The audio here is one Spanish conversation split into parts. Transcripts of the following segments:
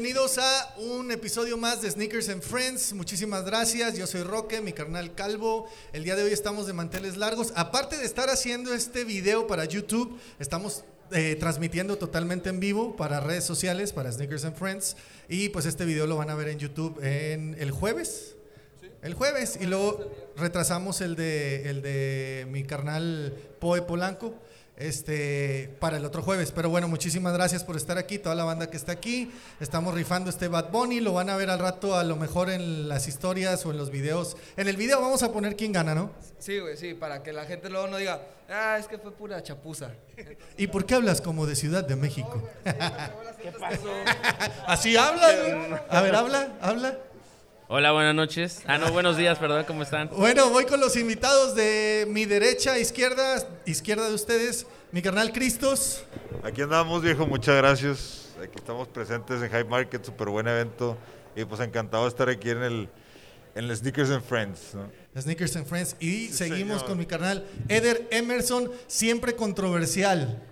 Bienvenidos a un episodio más de Sneakers and Friends. Muchísimas gracias. Yo soy Roque, mi carnal Calvo. El día de hoy estamos de manteles largos. Aparte de estar haciendo este video para YouTube, estamos eh, transmitiendo totalmente en vivo para redes sociales, para Sneakers and Friends. Y pues este video lo van a ver en YouTube en el jueves. El jueves. Y luego retrasamos el de, el de mi carnal Poe Polanco este, para el otro jueves. Pero bueno, muchísimas gracias por estar aquí, toda la banda que está aquí. Estamos rifando este Bad Bunny, lo van a ver al rato a lo mejor en las historias o en los videos. En el video vamos a poner quién gana, ¿no? Sí, güey, sí, para que la gente luego no diga, ah, es que fue pura chapuza. ¿Y por qué hablas como de Ciudad de México? ¿Qué pasó? Así hablas. A ver, habla, habla. Hola, buenas noches. Ah, no, buenos días, perdón, ¿cómo están? Bueno, voy con los invitados de mi derecha, izquierda, izquierda de ustedes, mi carnal Cristos. Aquí andamos, viejo, muchas gracias. Aquí estamos presentes en High Market, súper buen evento. Y pues encantado de estar aquí en el, en el Sneakers and Friends. ¿no? Sneakers and Friends. Y seguimos con mi carnal Eder Emerson, siempre controversial.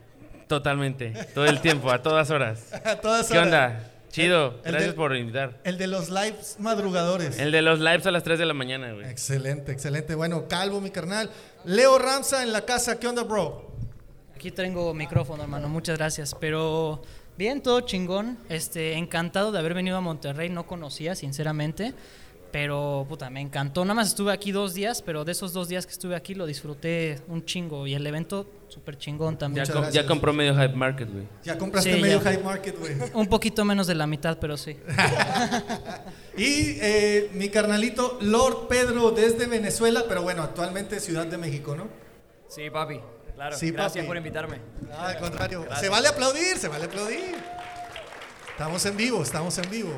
Totalmente, todo el tiempo, a todas horas. a todas ¿Qué horas. onda? Chido, El gracias de- por invitar. El de los lives madrugadores. El de los lives a las 3 de la mañana, güey. Excelente, excelente. Bueno, Calvo, mi carnal. Leo Ramsa en la casa. ¿Qué onda, bro? Aquí tengo micrófono, hermano, muchas gracias. Pero bien, todo chingón. Este, encantado de haber venido a Monterrey, no conocía, sinceramente. Pero, puta, me encantó. Nada más estuve aquí dos días, pero de esos dos días que estuve aquí lo disfruté un chingo. Y el evento, súper chingón también. Com- ya compró medio Hype Market, güey. Ya compraste Sí, medio ya. high market, güey. Un poquito menos de la mitad, pero sí. Y eh, mi carnalito Lord Pedro desde Venezuela, pero bueno, actualmente Ciudad de México, ¿no? Sí, papi. Claro. Sí, Gracias papi. por invitarme. Ah, al contrario. Se vale aplaudir, se vale aplaudir. Estamos en vivo, estamos en vivo.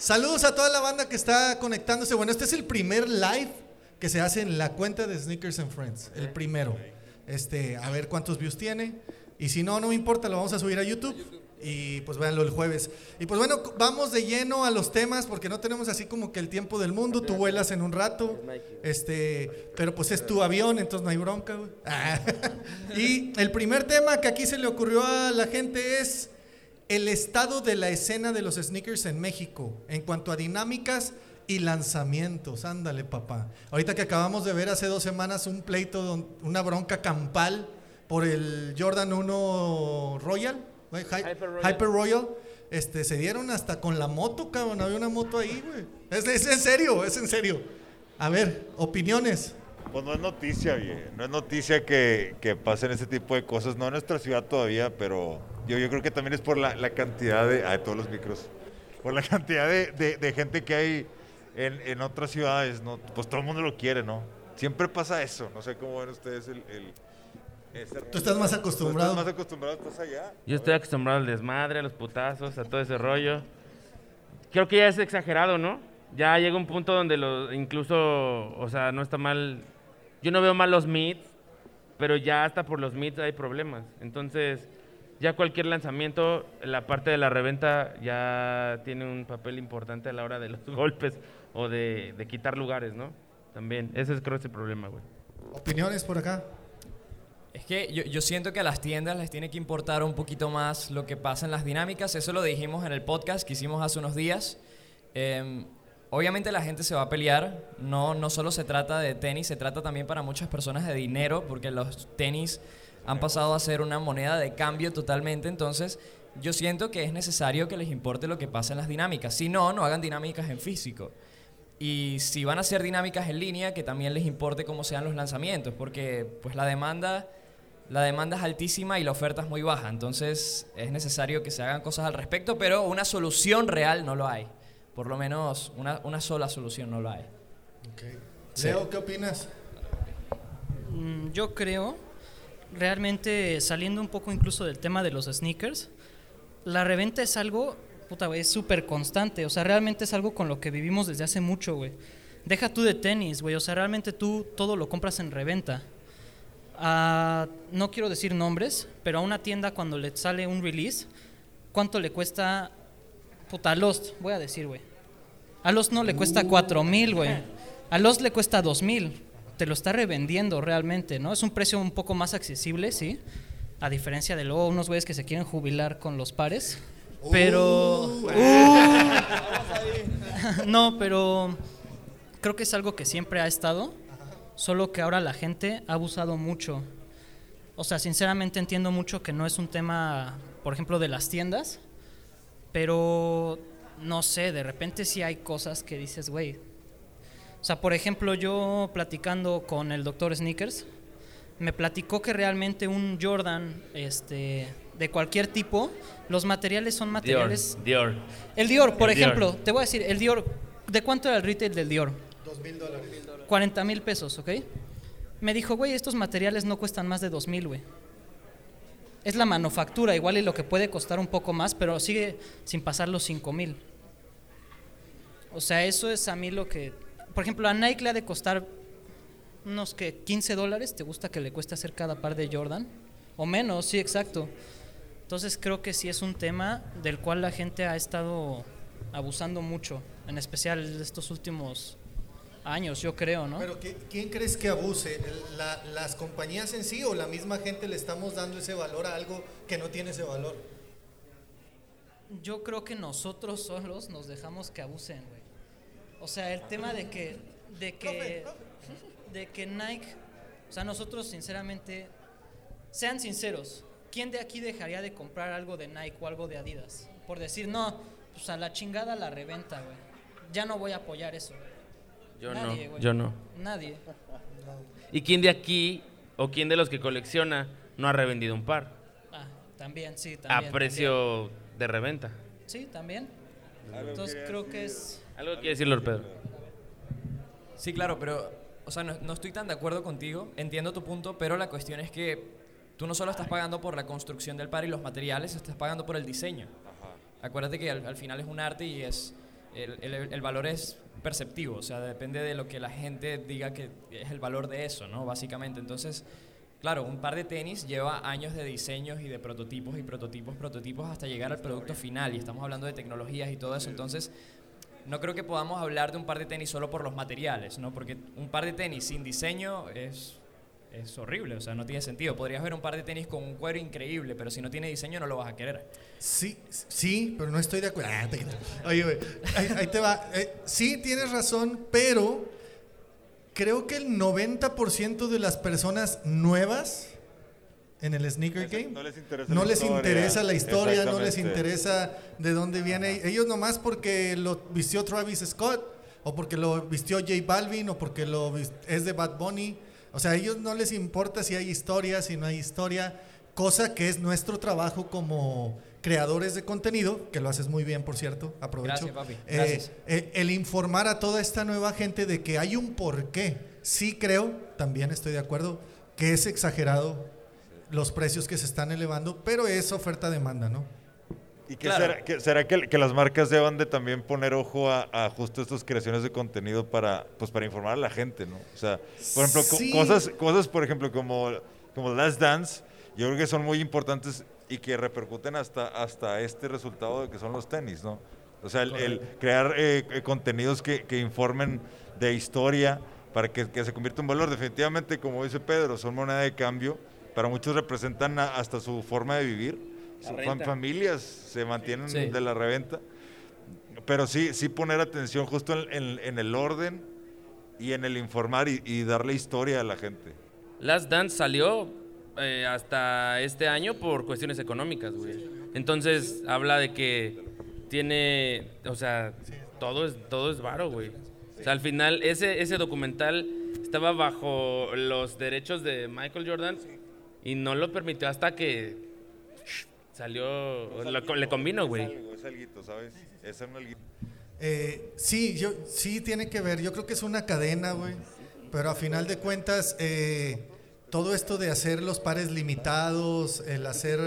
Saludos a toda la banda que está conectándose. Bueno, este es el primer live que se hace en la cuenta de Sneakers and Friends. El primero. Este, a ver cuántos views tiene. Y si no, no me importa, lo vamos a subir a YouTube. Y pues véanlo el jueves. Y pues bueno, vamos de lleno a los temas porque no tenemos así como que el tiempo del mundo. Tú vuelas en un rato. Este, pero pues es tu avión, entonces no hay bronca, güey. Y el primer tema que aquí se le ocurrió a la gente es el estado de la escena de los sneakers en México en cuanto a dinámicas y lanzamientos. Ándale, papá. Ahorita que acabamos de ver hace dos semanas un pleito, una bronca campal por el Jordan 1 Royal, Hyper Royal. Hyper Royal. Este, se dieron hasta con la moto, cabrón. Había una moto ahí, güey. Es, es en serio, es en serio. A ver, opiniones. Pues no es noticia, viejo. No es noticia que, que pasen ese tipo de cosas. No en nuestra ciudad todavía, pero yo, yo creo que también es por la, la cantidad de. Ah, de todos los micros. Por la cantidad de, de- de gente que hay en, en otras ciudades, ¿no? Pues todo el mundo lo quiere, ¿no? Siempre pasa eso. No sé cómo ven ustedes el. el- ese- Tú estás más acostumbrado. Tú estás más acostumbrado, estás allá. Yo estoy acostumbrado al desmadre, a los putazos, a todo ese rollo. Creo que ya es exagerado, ¿no? Ya llega un punto donde lo, incluso, o sea, no está mal. Yo no veo mal los meets, pero ya hasta por los meets hay problemas. Entonces, ya cualquier lanzamiento, la parte de la reventa ya tiene un papel importante a la hora de los golpes o de, de quitar lugares, ¿no? También, ese es creo ese problema, güey. Opiniones por acá. Es que yo, yo siento que a las tiendas les tiene que importar un poquito más lo que pasa en las dinámicas. Eso lo dijimos en el podcast que hicimos hace unos días. Em, obviamente la gente se va a pelear. No, no solo se trata de tenis, se trata también para muchas personas de dinero, porque los tenis han pasado a ser una moneda de cambio totalmente. Entonces, yo siento que es necesario que les importe lo que pasa en las dinámicas. Si no, no hagan dinámicas en físico. Y si van a hacer dinámicas en línea, que también les importe cómo sean los lanzamientos, porque pues la demanda, la demanda es altísima y la oferta es muy baja. Entonces es necesario que se hagan cosas al respecto, pero una solución real no lo hay. Por lo menos una, una sola solución no lo hay. Sí. Leo, ¿qué opinas? Mm, Yo creo, realmente saliendo un poco incluso del tema de los sneakers, la reventa es algo, puta, güey, es súper constante. O sea, realmente es algo con lo que vivimos desde hace mucho, güey. Deja tú de tenis, güey. O sea, realmente tú todo lo compras en reventa. Ah, no quiero decir nombres, pero a una tienda cuando le sale un release, ¿cuánto le cuesta? Puta, a Lost, voy a decir, güey. A Lost no le cuesta 4 mil, güey. A Lost le cuesta 2 mil. Te lo está revendiendo realmente, ¿no? Es un precio un poco más accesible, sí. A diferencia de luego unos güeyes que se quieren jubilar con los pares. Pero. Uh, no, pero creo que es algo que siempre ha estado, solo que ahora la gente ha abusado mucho. O sea, sinceramente entiendo mucho que no es un tema, por ejemplo, de las tiendas, pero no sé, de repente sí hay cosas que dices, güey. O sea, por ejemplo, yo platicando con el doctor Sneakers, me platicó que realmente un Jordan este, de cualquier tipo, los materiales son materiales Dior. el Dior, por El Dior. ejemplo, te voy a decir, el Dior, ¿de cuánto era el retail del Dior? Dos mil dólares. 40 mil pesos, ¿ok? Me dijo, güey, estos materiales no cuestan más de 2 mil, güey. Es la manufactura, igual y lo que puede costar un poco más, pero sigue sin pasar los 5 mil. O sea, eso es a mí lo que... Por ejemplo, a Nike le ha de costar unos que 15 dólares, ¿te gusta que le cueste hacer cada par de Jordan? O menos, sí, exacto. Entonces creo que sí es un tema del cual la gente ha estado abusando mucho, en especial estos últimos años, yo creo, ¿no? Pero ¿qui- ¿quién crees que abuse? ¿El- la- ¿Las compañías en sí o la misma gente le estamos dando ese valor a algo que no tiene ese valor? Yo creo que nosotros solos nos dejamos que abusen, güey. O sea, el tema de que, de que, de que Nike, o sea, nosotros sinceramente, sean sinceros, ¿quién de aquí dejaría de comprar algo de Nike o algo de Adidas? Por decir, no, pues a la chingada la reventa, güey. Ya no voy a apoyar eso. Yo Nadie, no, güey. yo no. Nadie. ¿Y quién de aquí o quién de los que colecciona no ha revendido un par? Ah, también, sí, también. a precio de reventa. Sí, también. Entonces creo que es... Algo quiere decir Lord Pedro. Sí, claro, pero, o sea, no, no estoy tan de acuerdo contigo, entiendo tu punto, pero la cuestión es que tú no solo estás pagando por la construcción del par y los materiales, estás pagando por el diseño. Acuérdate que al, al final es un arte y es el, el- el valor es perceptivo, o sea, depende de lo que la gente diga que es el valor de eso, ¿no? Básicamente, entonces, claro, un par de tenis lleva años de diseños y de prototipos y prototipos, prototipos hasta llegar al producto final y estamos hablando de tecnologías y todo eso, entonces no creo que podamos hablar de un par de tenis solo por los materiales, ¿no? Porque un par de tenis sin diseño es, es horrible, o sea, no tiene sentido. Podrías ver un par de tenis con un cuero increíble, pero si no tiene diseño no lo vas a querer. Sí, sí, pero no estoy de acuerdo. Ah, te- Oye, güey, ahí, ahí te va. Eh, sí, tienes razón, pero creo que el 90% de las personas nuevas en el sneaker game No les interesa no la les historia. interesa la historia, no les interesa de dónde viene. Ellos nomás porque lo vistió Travis Scott, o porque lo vistió J Balvin, o porque lo es de Bad Bunny. O sea, a ellos no les importa si hay historia, si no hay historia, cosa que es nuestro trabajo como creadores de contenido, que lo haces muy bien, por cierto, aprovecho. Gracias, papi. Eh, Gracias. eh, el informar a toda esta nueva gente de que hay un porqué. Sí creo, también estoy de acuerdo, que es exagerado los precios que se están elevando, pero es oferta-demanda, ¿no? ¿Y qué Claro. será, que, será que, que las marcas deban de también poner ojo a, a justo estas creaciones de contenido para, pues, para informar a la gente, ¿no? O sea, por ejemplo, co- cosas, cosas, por ejemplo, como, como Last Dance, yo creo que son muy importantes y que repercuten hasta, hasta este resultado de que son los tenis, ¿no? O sea, el, el crear eh, eh, contenidos que, que informen de historia para que, que se convierta en valor. Definitivamente, como dice Pedro, son moneda de cambio. Para muchos representan a- hasta su forma de vivir. Familias se mantienen Sí. de la reventa. Pero sí, sí poner atención justo en, en- en el orden y en el informar y, y darle historia a la gente. Last Dance salió eh, hasta este año por cuestiones económicas, güey. Entonces habla de que tiene, o sea, todo es todo es varo, güey. O sea, al final ese ese documental estaba bajo los derechos de Michael Jordan y no lo permitió hasta que salió lo- le convino, güey. Es algo, es alguito, ¿sabes? Es un alguito. Eh, sí, yo, sí tiene que ver. Yo creo que es una cadena, güey. Pero a final de cuentas, eh, todo esto de hacer los pares limitados, el hacer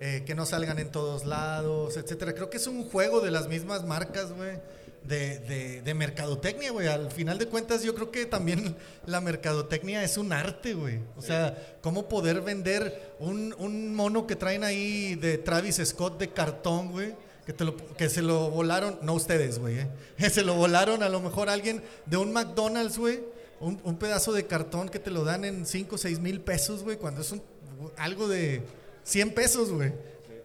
eh, que no salgan en todos lados, etcétera, creo que es un juego de las mismas marcas, güey. De, de, de mercadotecnia, güey. Al final de cuentas, yo creo que también la mercadotecnia es un arte, güey. O sea, cómo poder vender un, un mono que traen ahí de Travis Scott de cartón, güey. Que, te lo- que se lo volaron, no ustedes, güey, ¿eh? se lo volaron a lo mejor alguien de un McDonald's, güey, un, un pedazo de cartón que te lo dan en 5 o 6 mil pesos, güey, cuando es un, algo de 100 pesos, güey.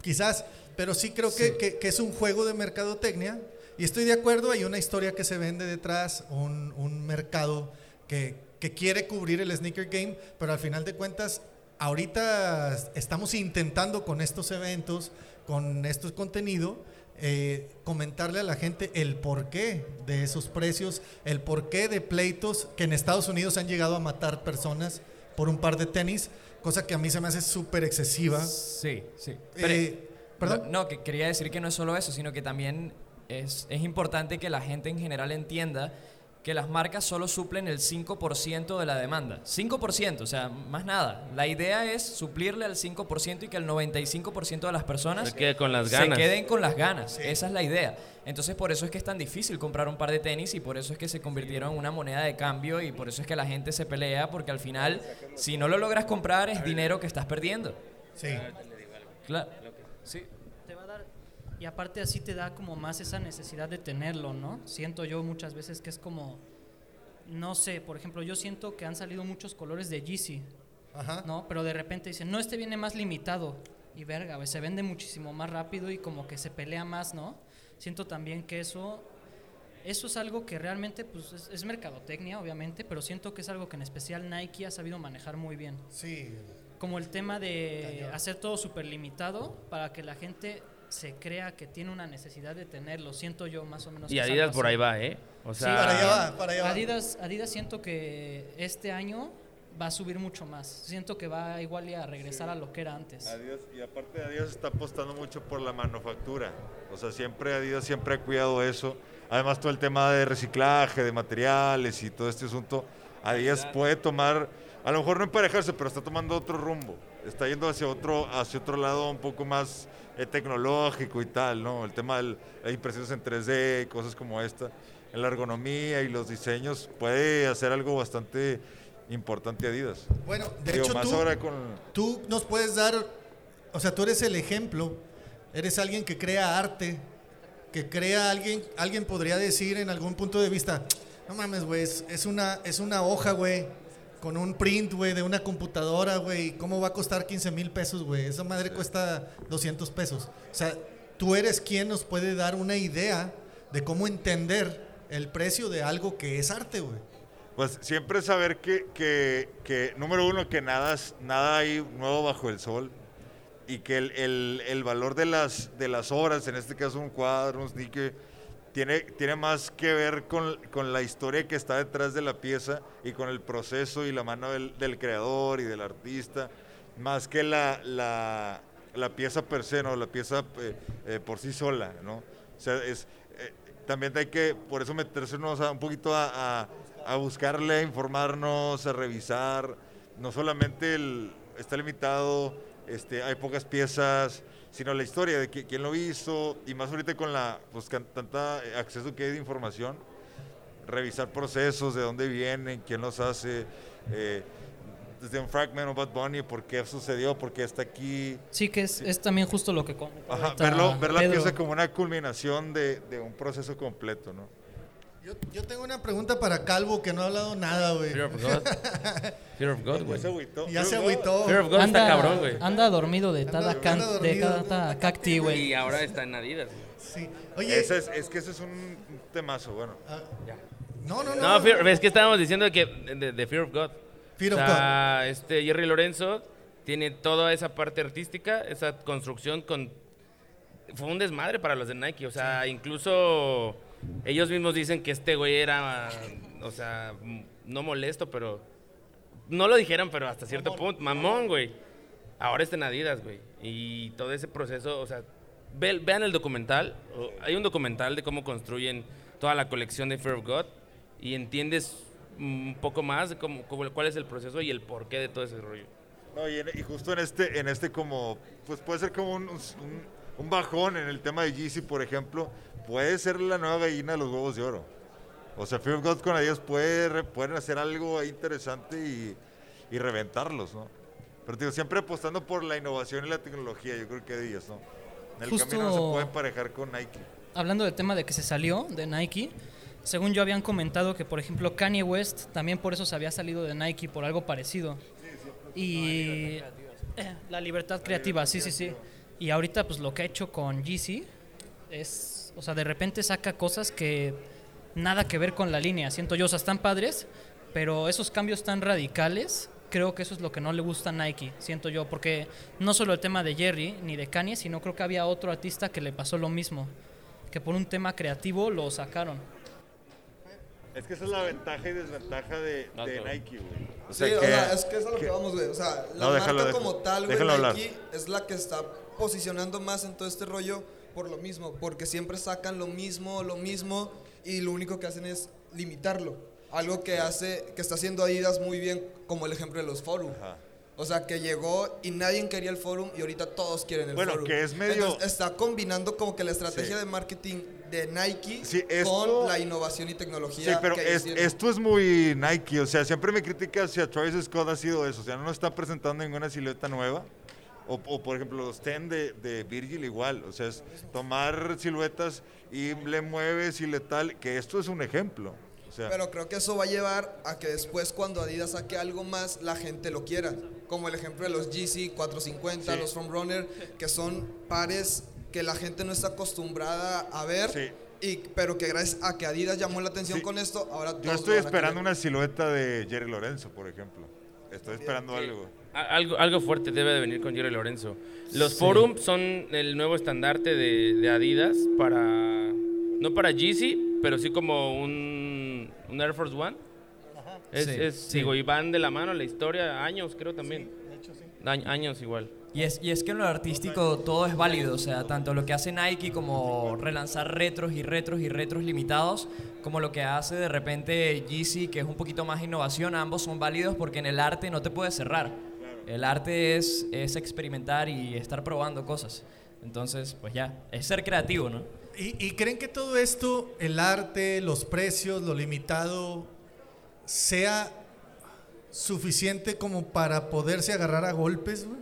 quizás, pero sí creo Que, que, que es un juego de mercadotecnia. Y estoy de acuerdo, hay una historia que se vende detrás, un, un mercado que, que quiere cubrir el sneaker game, pero al final de cuentas, ahorita estamos intentando con estos eventos, con estos contenido, eh, comentarle a la gente el porqué de esos precios, el porqué de pleitos que en Estados Unidos han llegado a matar personas por un par de tenis, cosa que a mí se me hace súper excesiva. Sí, sí. Eh, ¿Perdón? No, no, que quería decir que no es solo eso, sino que también es, es importante que la gente en general entienda que las marcas solo suplen el 5% de la demanda. 5%, o sea, más nada. La idea es suplirle al 5% y que el 95% de las personas Se quede con las ganas. se queden con las ganas. Esa es la idea. Entonces, por eso es que es tan difícil comprar un par de tenis y por eso es que se convirtieron en una moneda de cambio y por eso es que la gente se pelea porque al final, si no lo logras comprar, es dinero que estás perdiendo. Sí. Claro. Sí. Y aparte así te da como más esa necesidad de tenerlo, ¿no? Siento yo muchas veces que es como, no sé, por ejemplo, yo siento que han salido muchos colores de Yeezy, Ajá. ¿no? Pero de repente dicen, no, este viene más limitado. Y verga, se vende muchísimo más rápido y como que se pelea más, ¿no? Siento también que eso, eso es algo que realmente, pues, es, es mercadotecnia, obviamente, pero siento que es algo que en especial Nike ha sabido manejar muy bien Sí. como el tema de hacer todo súper limitado para que la gente se crea que tiene una necesidad de tenerlo. Siento yo más o menos. Y Adidas por ahí va, ¿eh? O Sí, sea, para allá va, para allá va. Adidas, Adidas siento que este año va a subir mucho más. Siento que va igual y a regresar a lo que era antes. Adidas, y aparte Adidas está apostando mucho por la manufactura. O sea, siempre Adidas siempre ha cuidado eso. Además, todo el tema de reciclaje, de materiales y todo este asunto. Adidas puede tomar, a lo mejor no emparejarse, pero está tomando otro rumbo. Está yendo hacia otro, hacia otro lado un poco más eh, tecnológico y tal, ¿no? El tema de impresiones en 3D, cosas como esta. En la ergonomía y los diseños puede hacer algo bastante importante Adidas. Bueno, de Digo, hecho más tú, ahora con... tú nos puedes dar, o sea, tú eres el ejemplo, eres alguien que crea arte, que crea alguien, alguien podría decir en algún punto de vista, no mames, güey, es, es una, es una hoja, güey, con un print, güey, de una computadora, güey, ¿cómo va a costar 15 mil pesos, güey? Esa madre cuesta 200 pesos. O sea, tú eres quien nos puede dar una idea de cómo entender el precio de algo que es arte, güey. Pues siempre saber que, que, que, número uno, que nada, nada hay nuevo bajo el sol y que el, el- el valor de las, de las obras, en este caso un cuadro, un sneaker, tiene, tiene más que ver con, con la historia que está detrás de la pieza y con el proceso y la mano del, del creador y del artista, más que la, la, la pieza per se, ¿no? la pieza eh, eh, por sí sola. ¿no? O sea, es, eh, también hay que, por eso a- un poquito a, a- buscarle, a informarnos, a revisar. No solamente está limitado, este, hay pocas piezas, sino la historia de qui- quién lo hizo y más ahorita con la pues, tanta acceso que hay de información, revisar procesos, de dónde vienen, quién los hace, eh, desde un fragment o Bad Bunny, por qué sucedió, por qué está aquí. Sí, que es, es también justo lo que Ajá, verlo, ver la pieza como una culminación de, de un proceso completo, ¿no? Yo, yo tengo una pregunta para Calvo que no ha hablado nada, güey. Fear of God. Fear of God, güey. Ya se agüitó. Ya se Pero, agüitó. Fear of God anda, está cabrón, güey. anda dormido de Anda- de cada cacti, güey. Y ahora está en Adidas, güey. Sí. Oye, Ese es, es que ese es un temazo, bueno. ah, no, no, no. No, Fear- es que estábamos diciendo que de, de Fear of God. Fear o of sea, este Jerry Lorenzo tiene toda esa parte artística, esa construcción con fue un desmadre para los de Nike, o sea, incluso ellos mismos dicen que este güey era o sea, no molesto, pero no lo dijeron, pero hasta cierto punto, mamón, güey. Ahora está en Adidas, güey. Y todo ese proceso, o sea, ve- vean el documental. Hay un documental de cómo construyen toda la colección de Fear of God y entiendes un poco más de cómo, cómo- cuál es el proceso y el porqué de todo ese rollo. No, y, en- y justo en este, en este como, pues puede ser como un, un- un bajón en el tema de Yeezy, por ejemplo, puede ser la nueva gallina de los huevos de oro. O sea, Fear of God con Adidas puede, pueden hacer algo interesante y, y reventarlos, ¿no? Pero digo, siempre apostando por la innovación y la tecnología, yo creo que Adidas, ¿no? En el Justo- camino no se puede emparejar con Nike. Hablando del tema de que se salió de Nike, según yo habían comentado que, por ejemplo, Kanye West también por eso se había salido de Nike, por algo parecido. Y eh, la libertad creativa, sí, sí, sí. Y ahorita pues lo que ha hecho con Yeezy es, o sea, de repente saca cosas que nada que ver con la línea, siento yo, o sea, están padres, pero esos cambios tan radicales, creo que eso es lo que no le gusta a Nike, siento yo, porque no solo el tema de Jerry ni de Kanye, sino creo que había otro artista que le pasó lo mismo, que por un tema creativo lo sacaron. Es que esa es la ventaja y desventaja de. Nike, güey. O Sí, sea, o que- sea, es que es a lo que, que- vamos, güey. O sea, la No, marca déjalo, déjalo. como tal, güey, Déjalo hablar. Nike, es la que está posicionando más en todo este rollo por lo mismo, porque siempre sacan lo mismo, lo mismo, y lo único que hacen es limitarlo. Algo que hace, que está haciendo Adidas muy bien, como el ejemplo de los forum. Ajá. O sea, que llegó y nadie quería el forum y ahorita todos quieren el Bueno, forum. que es medio- Entonces, está combinando como que la estrategia Sí. de marketing de Nike Sí, esto- con la innovación y tecnología. Sí, pero que es- esto es muy Nike. O sea, siempre mi crítica hacia Travis Scott ha sido eso. O sea, no nos está presentando ninguna silueta nueva. O, o, por ejemplo, los ten de, de Virgil igual. O sea, es tomar siluetas y le mueves y le tal. Que esto es un ejemplo. O sea, Pero creo que eso va a llevar a que después cuando Adidas saque algo más, la gente lo quiera. Como el ejemplo de los GC 450, Sí. los From Runner, que son pares que la gente no está acostumbrada a ver. Sí. Y, pero que gracias a que Adidas llamó la atención Sí. con esto, ahora yo estoy esperando una silueta de Jerry Lorenzo, por ejemplo. Estoy esperando algo. Algo, algo fuerte debe de venir con Jerry Lorenzo. Los Forum son el nuevo estandarte de, de Adidas para. No para Yeezy, pero sí como un, un Air Force One. Es, Sí, es- sí. digo, y van de la mano la historia, años creo también. A- años igual. Y es, y es que en lo artístico todo es válido, o sea, tanto lo que hace Nike como relanzar retros y retros y retros limitados, como lo que hace de repente Yeezy, que es un poquito más innovación, ambos son válidos porque en el arte no te puedes cerrar. El arte es, es experimentar y estar probando cosas. Entonces, pues ya, es ser creativo, ¿no? ¿Y, y creen que todo esto, el arte, los precios, lo limitado, sea suficiente como para poderse agarrar a golpes, güey?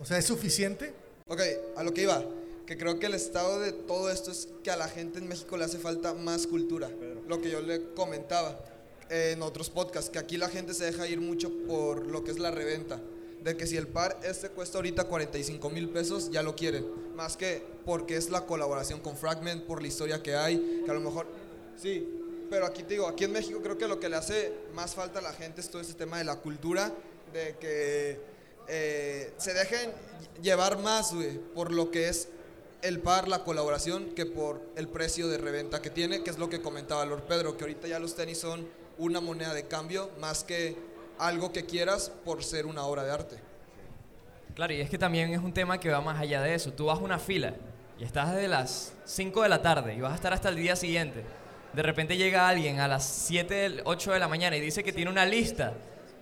O sea, ¿es suficiente? Ok, a lo que iba, que creo que el estado de todo esto es que a la gente en México le hace falta más cultura. Lo que yo le comentaba en otros podcasts, que aquí la gente se deja ir mucho por lo que es la reventa. De que si el par este cuesta ahorita 45 mil pesos, ya lo quieren. Más que porque es la colaboración con Fragment, por la historia que hay, que a lo mejor... Sí, pero aquí te digo, aquí en México creo que lo que le hace más falta a la gente es todo ese tema de la cultura, de que eh, se dejen llevar más, güey, por lo que es el par, la colaboración, que por el precio de reventa que tiene, que es lo que comentaba Lord Pedro, que ahorita ya los tenis son una moneda de cambio más que algo que quieras por ser una obra de arte. Claro, y es que también es un tema que va más allá de eso. Tú vas a una fila y estás desde las 5 de la tarde y vas a estar hasta el día siguiente. De repente llega alguien a las 7, 8 de la mañana y dice que tiene una lista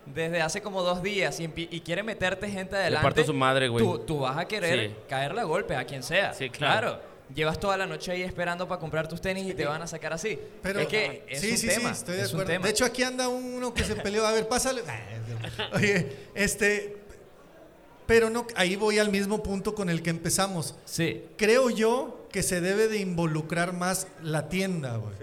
desde hace como dos días y, y quiere meterte gente adelante. parto su madre, güey. Tú, tú vas a querer Sí. caerle a golpe a quien sea. Sí, claro. Llevas toda la noche ahí esperando para comprar tus tenis y te van a sacar así. Pero, es que es sí, un sí, tema. sí, estoy de es acuerdo. tema. De hecho, aquí anda uno que se peleó. A ver, pásale. Oye, este. Pero no, ahí voy al mismo punto con el que empezamos. sí, Creo yo que se debe de involucrar más la tienda, güey.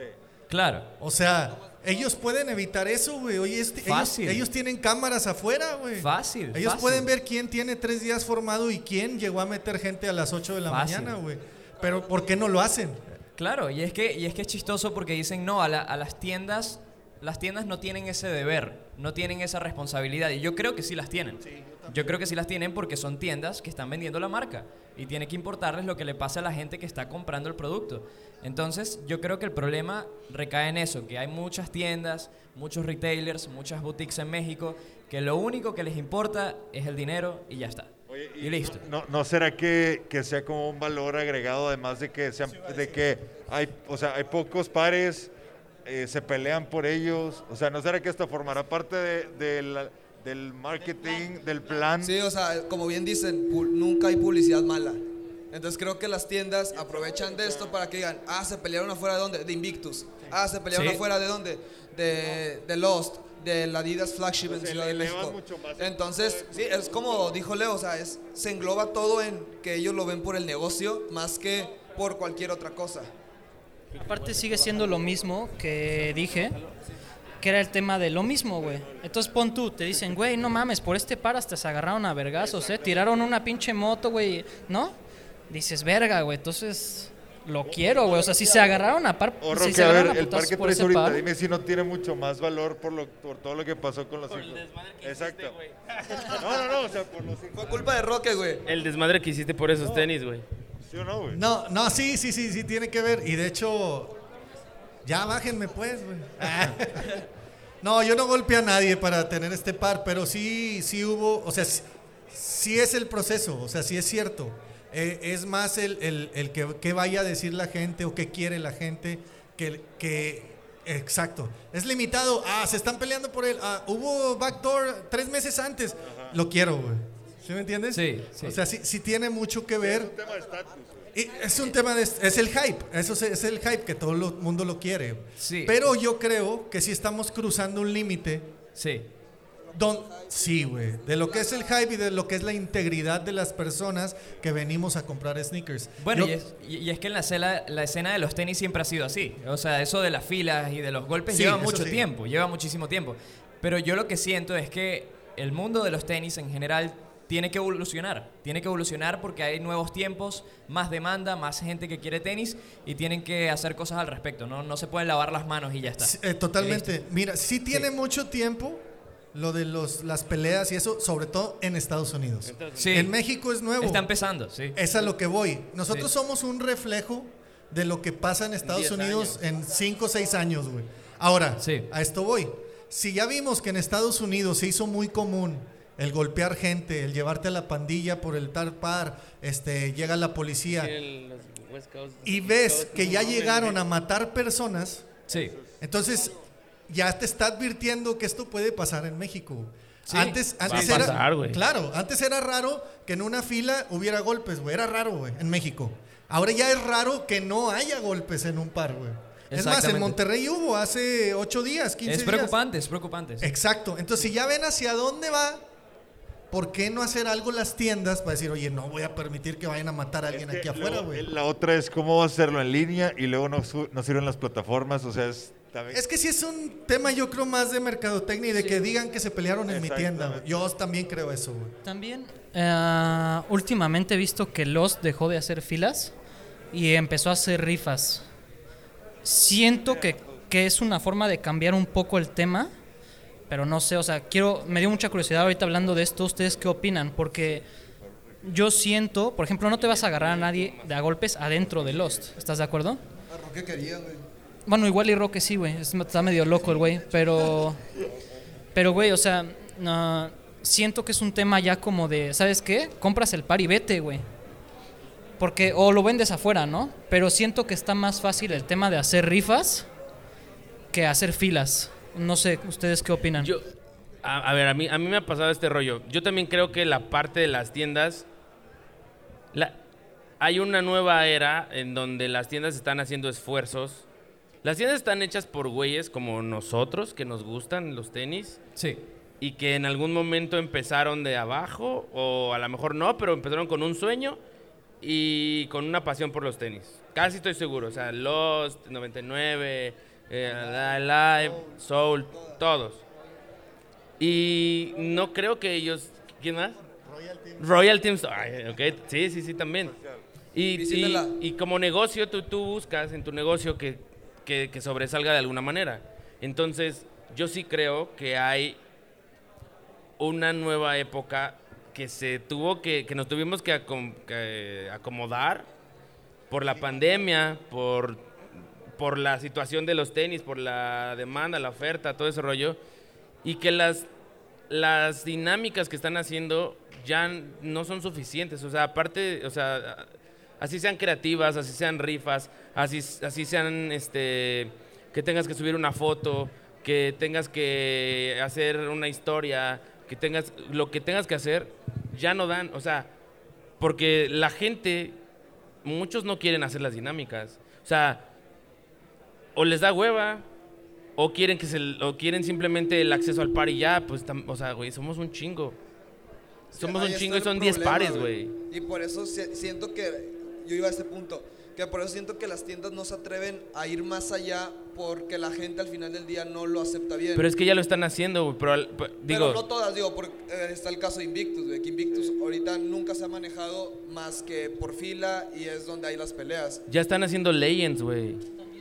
claro. O sea, ellos pueden evitar eso, güey. Oye, este- ellos, Fácil. ellos tienen cámaras afuera, güey. Fácil, Ellos fácil. pueden ver quién tiene tres días formado y quién llegó a meter gente a las 8 de la Fácil. mañana, güey. Pero ¿por qué no lo hacen? Claro, y es que, y es, que es chistoso porque dicen, no, a, la- a las tiendas, las tiendas no tienen ese deber, no tienen esa responsabilidad. Y yo creo que sí las tienen. yo creo que sí las tienen porque son tiendas que están vendiendo la marca y tiene que importarles lo que le pasa a la gente que está comprando el producto. Entonces, yo creo que el problema recae en eso, que hay muchas tiendas, muchos retailers, muchas boutiques en México, que lo único que les importa es el dinero y ya está. Oye, y listo. No, ¿No será que, que sea como un valor agregado, además de que, sean, de que hay, o sea, hay pocos pares, eh, se pelean por ellos? O sea, ¿no será que esto formará parte de- de la- del marketing, del plan? Sí, o sea, como bien dicen, nunca hay publicidad mala. Entonces creo que las tiendas aprovechan de esto para que digan, ah, se pelearon afuera de dónde? De Invictus. Ah, se pelearon Sí. afuera de dónde? De, de Lost, de la Adidas Flagship en Ciudad de México. mucho más el Entonces, sí, es como dijo Leo, o sea, es, se engloba todo en que ellos lo ven por el negocio más que por cualquier otra cosa. Aparte sigue siendo lo mismo que dije. que era el tema de lo mismo, güey. Entonces pon tú, te dicen, güey, no mames, por este par hasta se agarraron a vergazos, ¿eh? Tiraron una pinche moto, güey, ¿no? Dices, verga, güey, entonces lo quiero, güey. O sea, si se agarraron a par, O si Roque, se a ver, el par que traes ahorita, par, dime si no tiene mucho más valor por, lo, por todo lo que pasó con los hijos. Exacto. No, no, no, o sea, por los hijos. Fue culpa de Roque, güey. El desmadre que hiciste por esos tenis, güey. ¿Sí o no, güey? No, no, sí, sí, sí, sí, tiene que ver. Y de hecho, ya bájenme pues, güey. No, yo no golpeé a nadie para tener este par, pero sí, sí hubo, o sea, sí, sí es el proceso, o sea, sí es cierto. Eh, es más el, el- el que, que vaya a decir la gente o qué quiere la gente, que, que exacto. Es limitado, ah, se están peleando por él, ah, hubo backdoor tres meses antes, lo quiero, güey. ¿Sí me entiendes? Sí, sí. O sea, sí, sí tiene mucho que ver. Es un tema de estatus, es un tema de es el hype, eso es, es el hype que todo el mundo lo quiere. Sí. Pero yo creo que sí estamos cruzando un límite Sí. Don sí, güey, de lo que es el hype y de lo que es la integridad de las personas que venimos a comprar sneakers. Bueno, Yo- y, es, y- y es que en la, escena, la escena de los tenis siempre ha sido así. O sea, eso de las filas y de los golpes Sí, lleva mucho sí. tiempo, lleva muchísimo tiempo. Pero yo lo que siento es que el mundo de los tenis en general tiene que evolucionar. Tiene que evolucionar porque hay nuevos tiempos, más demanda, más gente que quiere tenis y tienen que hacer cosas al respecto. No, no se pueden lavar las manos y ya está. Sí, eh, totalmente. Mira, sí tiene mucho tiempo lo de los, las peleas y eso, sobre todo en Estados Unidos. Sí. En México es nuevo. Está empezando, sí. Es a lo que voy. Nosotros Sí. somos un reflejo de lo que pasa en Estados 10 Unidos en 5 o 6 años, güey. Ahora, Sí. a esto voy. Si ya vimos que en Estados Unidos se hizo muy común el golpear gente, el llevarte a la pandilla por el tal par, este, llega la policía y ves que ya llegaron a matar personas, Sí. entonces ya te está advirtiendo que esto puede pasar en México. Sí, antes, va a antes era, pasar, güey. claro, antes era raro que en una fila hubiera golpes, güey. Era raro, güey, en México. Ahora ya es raro que no haya golpes en un par, güey. Es más, en. Monterrey hubo hace 8 días, 15 Es días. preocupante, es preocupante. Exacto. Entonces, si ya ven hacia dónde va, ¿por qué no hacer algo las tiendas para decir, oye, no voy a permitir que vayan a matar a alguien Es que aquí afuera, güey? La otra es cómo hacerlo en línea y luego no sirven las plataformas, o sea, es también... Es que sí es un tema, yo creo, más de mercadotecnia y de que digan que se pelearon en mi tienda. Yo también creo eso, güey. También, eh, últimamente he visto que Lost dejó de hacer filas y empezó a hacer rifas. Siento que, que es una forma de cambiar un poco el tema, pero no sé, o sea, quiero, me dio mucha curiosidad ahorita hablando de esto, ¿ustedes qué opinan? Porque yo siento, por ejemplo, no te vas a agarrar a nadie de a golpes adentro de Lost, ¿estás de acuerdo? Quería, güey. Bueno, igual y Roque sí, güey. es- Está medio loco el güey. Pero. Pero, güey, o sea. no, siento que es un tema ya como de. ¿Sabes qué? Compras el par y vete, güey. Porque. O lo vendes afuera, ¿no? Pero siento que está más fácil el tema de hacer rifas que hacer filas. No sé, ¿ustedes qué opinan? Yo, a, a ver, a mí, a mí me ha pasado este rollo. Yo también creo que la parte de las tiendas, la- hay una nueva era en donde las tiendas están haciendo esfuerzos. Las tiendas están hechas por güeyes como nosotros, que nos gustan los tenis, Sí. y que en algún momento empezaron de abajo, o a lo mejor no, pero empezaron con un sueño y con una pasión por los tenis. Casi estoy seguro. O sea, Lost, 99, eh, Live, Soul, todos. Y no creo que ellos. ¿Quién más? Royal Teams. Ay, ok, Sí, sí, sí, también. Y, y, y como negocio, tú, tú buscas en tu negocio que, que, que sobresalga de alguna manera. Entonces, yo sí creo que hay una nueva época que se tuvo que, nos tuvimos que, acom- que acomodar por la pandemia, por, por la situación de los tenis, por la demanda, la oferta, todo ese rollo, y que las, las dinámicas que están haciendo ya no son suficientes. O sea, aparte, o sea, así sean creativas, así sean rifas, así, así sean, este, que tengas que subir una foto, que tengas que hacer una historia, que tengas, lo que tengas que hacer, ya no dan, o sea, porque la gente, muchos no quieren hacer las dinámicas. O sea, o les da hueva, o quieren que se, o quieren simplemente el acceso al par y ya, pues, tam- o sea, güey, somos un chingo. Somos Ahí un chingo y son 10 problema, pares, güey. Y por eso si- siento que yo iba a ese punto. Que por eso siento que las tiendas no se atreven a ir más allá porque la gente al final del día no lo acepta bien. Pero es que ya lo están haciendo, güey. Pero, al- p- digo, Pero no todas, digo, porque eh, está el caso de Invictus, güey, que Invictus ahorita nunca se ha manejado más que por fila y es donde hay las peleas. ya están haciendo Legends, güey.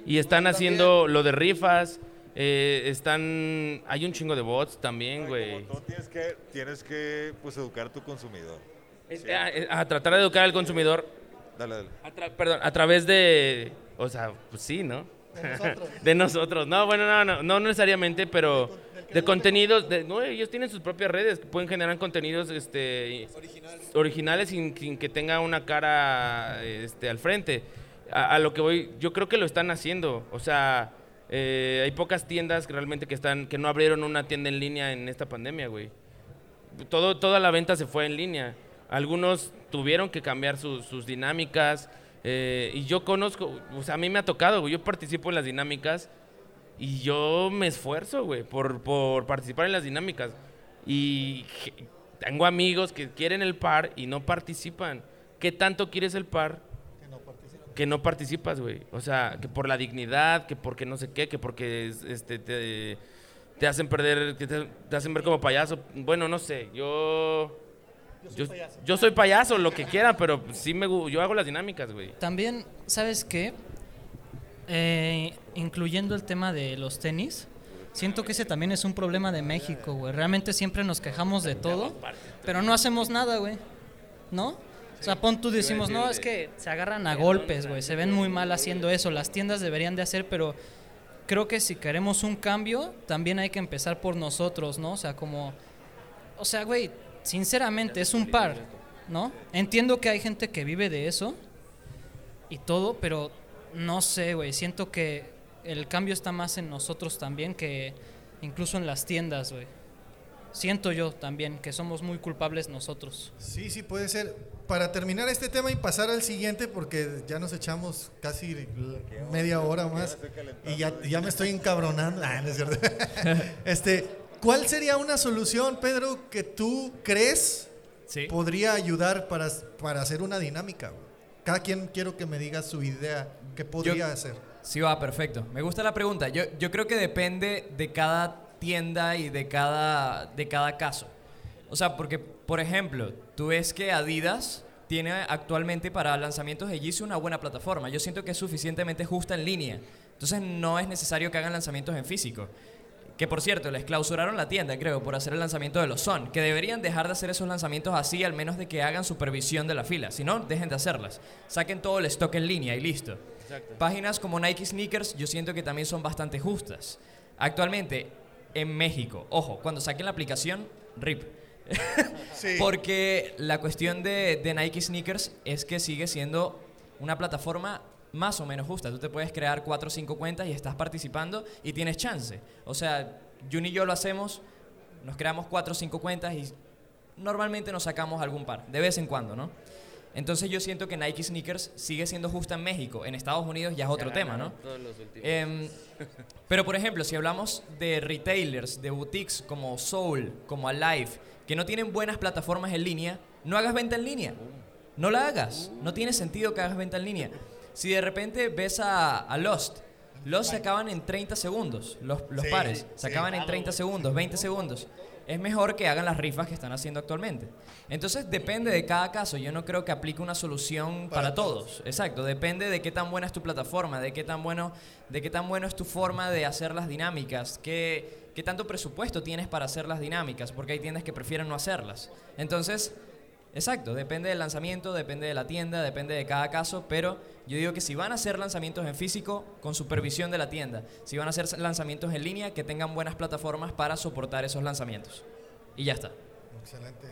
Y están haciendo lo de rifas. eh, están. Hay un chingo de bots también, güey. Como tú tienes que, tienes que pues, educar a tu consumidor. Es- A, eh, a tratar de educar al consumidor. Dale, dale. a tra- perdón, a través de. O sea, pues sí, ¿no? De nosotros. de nosotros. No, bueno, no, no, no necesariamente, pero de contenidos. De, no, ellos tienen sus propias redes, pueden generar contenidos este, Originales. originales sin, sin que tenga una cara este, al frente. A, a lo que voy, yo creo que lo están haciendo. O sea, eh, hay pocas tiendas que realmente que están que no abrieron una tienda en línea en esta pandemia, güey. Todo, toda la venta se fue en línea. Algunos tuvieron que cambiar sus- sus dinámicas. eh, y yo conozco, o sea, a mí me ha tocado, güey. Yo participo en las dinámicas y yo me esfuerzo, güey, por, por participar en las dinámicas. Y tengo amigos que quieren el par y no participan. ¿Qué tanto quieres el par? Que no participas, güey. O sea, que por la dignidad, que porque no sé qué, que porque es- este, te, te hacen perder, que te, te hacen ver como payaso. Bueno, no sé, yo... Yo, yo soy payaso, lo que quieran, pero sí me, yo hago las dinámicas, güey. También, ¿sabes qué? Eh, incluyendo el tema de los tenis, siento que ese también es un problema de México, güey. Realmente siempre nos quejamos de todo, pero no hacemos nada, güey. ¿No? O sea, pon tú decimos, no, es que se agarran a golpes, güey. Se ven muy mal haciendo eso. Las tiendas deberían de hacer, pero creo que si queremos un cambio, también hay que empezar por nosotros, ¿no? O sea, como... O sea, güey, sinceramente es un par, ¿no? Entiendo que hay gente que vive de eso y todo, pero no sé, güey, siento que el cambio está más en nosotros también que incluso en las tiendas, güey. Siento yo también que somos muy culpables nosotros. Sí, sí, puede ser. Para terminar este tema y pasar al siguiente, porque ya nos echamos casi media hora más y ya, ya me estoy encabronando. Ah, no es cierto. este, ¿Cuál sería una solución, Pedro, que tú crees Sí. podría ayudar para, para hacer una dinámica? Cada quien quiero que me diga su idea, qué podría hacer. Sí, va, perfecto. Me gusta la pregunta. Yo, yo creo que depende de cada tienda y de cada, de cada caso. O sea, porque, por ejemplo, tú ves que Adidas tiene actualmente para lanzamientos de Yeezy una buena plataforma. Yo siento que es suficientemente justa en línea. Entonces no es necesario que hagan lanzamientos en físico. Que por cierto, les clausuraron la tienda, creo, por hacer el lanzamiento de los Son. Que deberían dejar de hacer esos lanzamientos así, al menos de que hagan supervisión de la fila. Si no, dejen de hacerlas. Saquen todo el stock en línea y listo. Páginas como Nike Sneakers, yo siento que también son bastante justas. Actualmente, en México, ojo, cuando saquen la aplicación, RIP. Porque la cuestión de, de Nike Sneakers es que sigue siendo una plataforma más o menos justa. Tú te puedes crear cuatro o cinco cuentas y estás participando y tienes chance. O sea, Jun y yo lo hacemos, nos creamos cuatro o cinco cuentas y normalmente nos sacamos algún par, de vez en cuando, ¿no? Entonces yo siento que Nike Sneakers sigue siendo justa en México. En Estados Unidos ya es otro tema, ¿no? Em, pero por ejemplo, si hablamos de retailers, de boutiques como Soul, como Alive, que no tienen buenas plataformas en línea, no hagas venta en línea. No la hagas. No tiene sentido que hagas venta en línea. Si de repente ves a, a Lost, Lost se acaban en 30 segundos, los, los Sí, pares. Se sí. acaban en 30 segundos, 20 segundos. Es mejor que hagan las rifas que están haciendo actualmente. Entonces depende de cada caso. Yo no creo que aplique una solución para, todos. Exacto. Depende de qué tan buena es tu plataforma, de qué tan bueno, de qué tan bueno es tu forma de hacer las dinámicas, qué, qué tanto presupuesto tienes para hacer las dinámicas, porque hay tiendas que prefieren no hacerlas. Entonces, exacto, depende del lanzamiento, depende de la tienda, depende de cada caso, pero yo digo que si van a hacer lanzamientos en físico, con supervisión de la tienda, si van a hacer lanzamientos en línea, que tengan buenas plataformas para soportar esos lanzamientos. Y ya está. Excelente.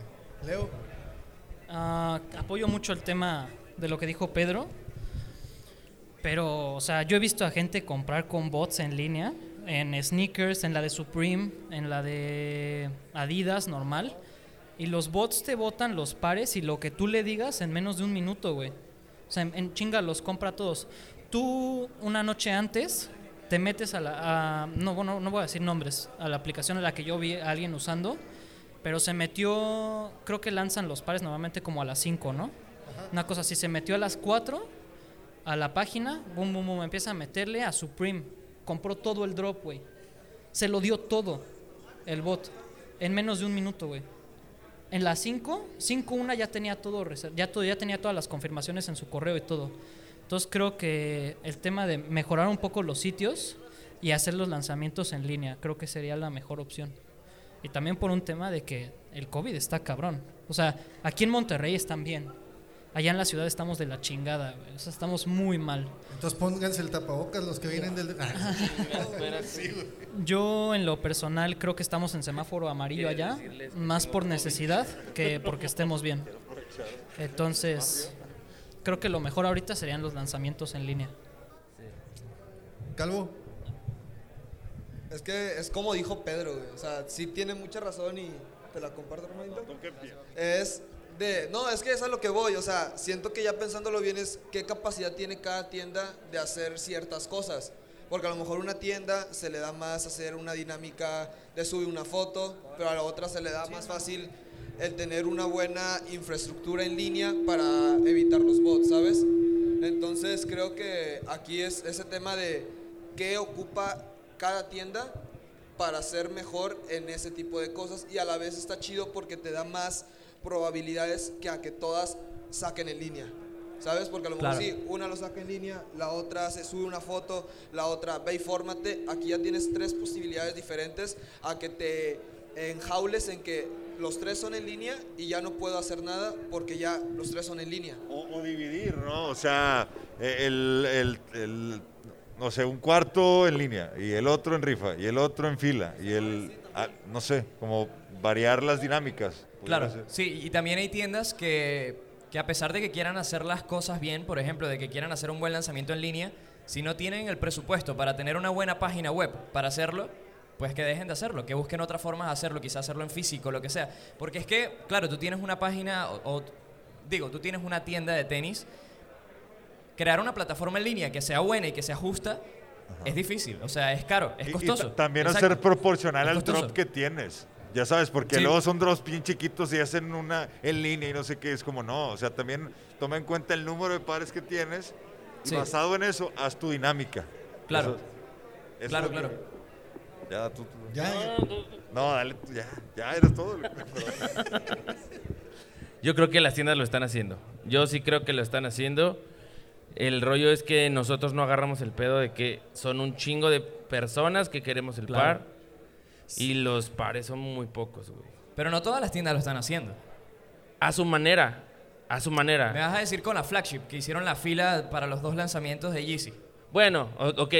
Leo. Ah, apoyo mucho el tema de lo que dijo Pedro. Pero, o sea, yo he visto a gente comprar con bots en línea, en sneakers, en la de Supreme, en la de Adidas normal. Y los bots te botan los pares y lo que tú le digas en menos de un minuto, güey. O sea, en, en chinga los compra todos. Tú, una noche antes, te metes a la. a- no, bueno, no voy a decir nombres, a la aplicación en la que yo vi a alguien usando. Pero se metió, creo que lanzan los pares normalmente como a las 5, ¿no? Una cosa así, se metió a las 4 a la página, boom, boom, boom, empieza a meterle a Supreme. Compró todo el drop, güey. Se lo dio todo el bot en menos de un minuto, güey. En las 5, 5-1 ya tenía todo, ya, todo, ya tenía todas las confirmaciones en su correo y todo. Entonces creo que el tema de mejorar un poco los sitios y hacer los lanzamientos en línea, creo que sería la mejor opción. Y también por un tema de que el COVID está cabrón. O sea, aquí en Monterrey están bien. Allá en la ciudad estamos de la chingada, güey. O sea, estamos muy mal. Entonces pónganse el tapabocas los que vienen del... Ah, Yo en lo personal creo que estamos en semáforo amarillo allá, más por necesidad que porque estemos bien. Entonces, creo que lo mejor ahorita serían los lanzamientos en línea. Calvo. Es que es como dijo Pedro, güey. O sea, sí tiene mucha razón y te la comparto, hermanito. Es de. No, es que es a lo que voy. O sea, siento que ya pensándolo bien es qué capacidad tiene cada tienda de hacer ciertas cosas. Porque a lo mejor una tienda se le da más hacer una dinámica de subir una foto, pero a la otra se le da más fácil el tener una buena infraestructura en línea para evitar los bots, ¿sabes? Entonces creo que aquí es ese tema de qué ocupa cada tienda para ser mejor en ese tipo de cosas y a la vez está chido porque te da más probabilidades que a que todas saquen en línea. ¿Sabes? Porque a lo mejor Claro. sí, una lo saca en línea, la otra se sube una foto, la otra ve y fórmate. Aquí ya tienes tres posibilidades diferentes a que te enjaules en que los tres son en línea y ya no puedo hacer nada porque ya los tres son en línea. O, o dividir, ¿no? O sea, eh, el, el- el- no sé, un cuarto en línea y el otro en rifa y el otro en fila y el, ah, no sé, como variar las dinámicas. Claro, ser. sí, y también hay tiendas que, que a pesar de que quieran hacer las cosas bien, por ejemplo, de que quieran hacer un buen lanzamiento en línea, si no tienen el presupuesto para tener una buena página web para hacerlo, pues que dejen de hacerlo, que busquen otras formas de hacerlo, quizás hacerlo en físico, lo que sea. Porque es que, claro, tú tienes una página, o, o- digo, tú tienes una tienda de tenis, crear una plataforma en línea que sea buena y que sea justa, es difícil, o sea, es caro, es Y- y costoso. ta- también Exacto. hacer proporcional al drop que tienes. Ya sabes, porque Sí. luego son drops bien chiquitos y hacen una en línea y no sé qué. Es como, no, o sea, también toma en cuenta el número de pares que tienes y Sí. basado en eso, haz tu dinámica. Claro. Eso- eso Claro, es lo que- claro. Ya, tú, tú- Ya, ya. No, dale, tú, ya, ya, eres todo. Yo creo que las tiendas lo están haciendo. Yo sí creo que lo están haciendo. El rollo es que nosotros no agarramos el pedo de que son un chingo de personas que queremos el Claro. par y los pares son muy pocos, güey. Pero no todas las tiendas lo están haciendo. A su manera, a su Me manera. vas a decir con la flagship, que hicieron la fila para los dos lanzamientos de Yeezy. Bueno, ok,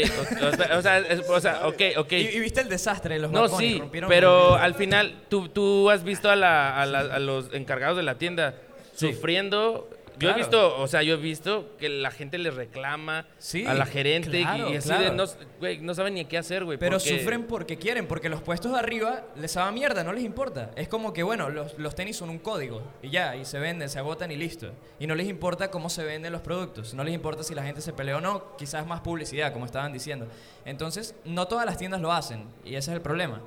o, o sea, o sea, ok, ok. Y, y viste el desastre de los No, balcones, sí, rompieron pero al final tú, tú has visto a, la- a la- a los encargados de la tienda Sí. sufriendo. Yo he visto, o sea, yo he visto que la gente les reclama Sí, a la gerente y- claro, y así claro. de no, güey, no saben ni qué hacer, güey. Pero porque- sufren porque quieren, porque los puestos de arriba les va mierda, no les importa. Es como que, bueno, los, los tenis son un código y ya, y se venden, se agotan y listo. Y no les importa cómo se venden los productos, no les importa si la gente se pelea o no, quizás más publicidad, como estaban diciendo. Entonces, no todas las tiendas lo hacen y ese es el problema.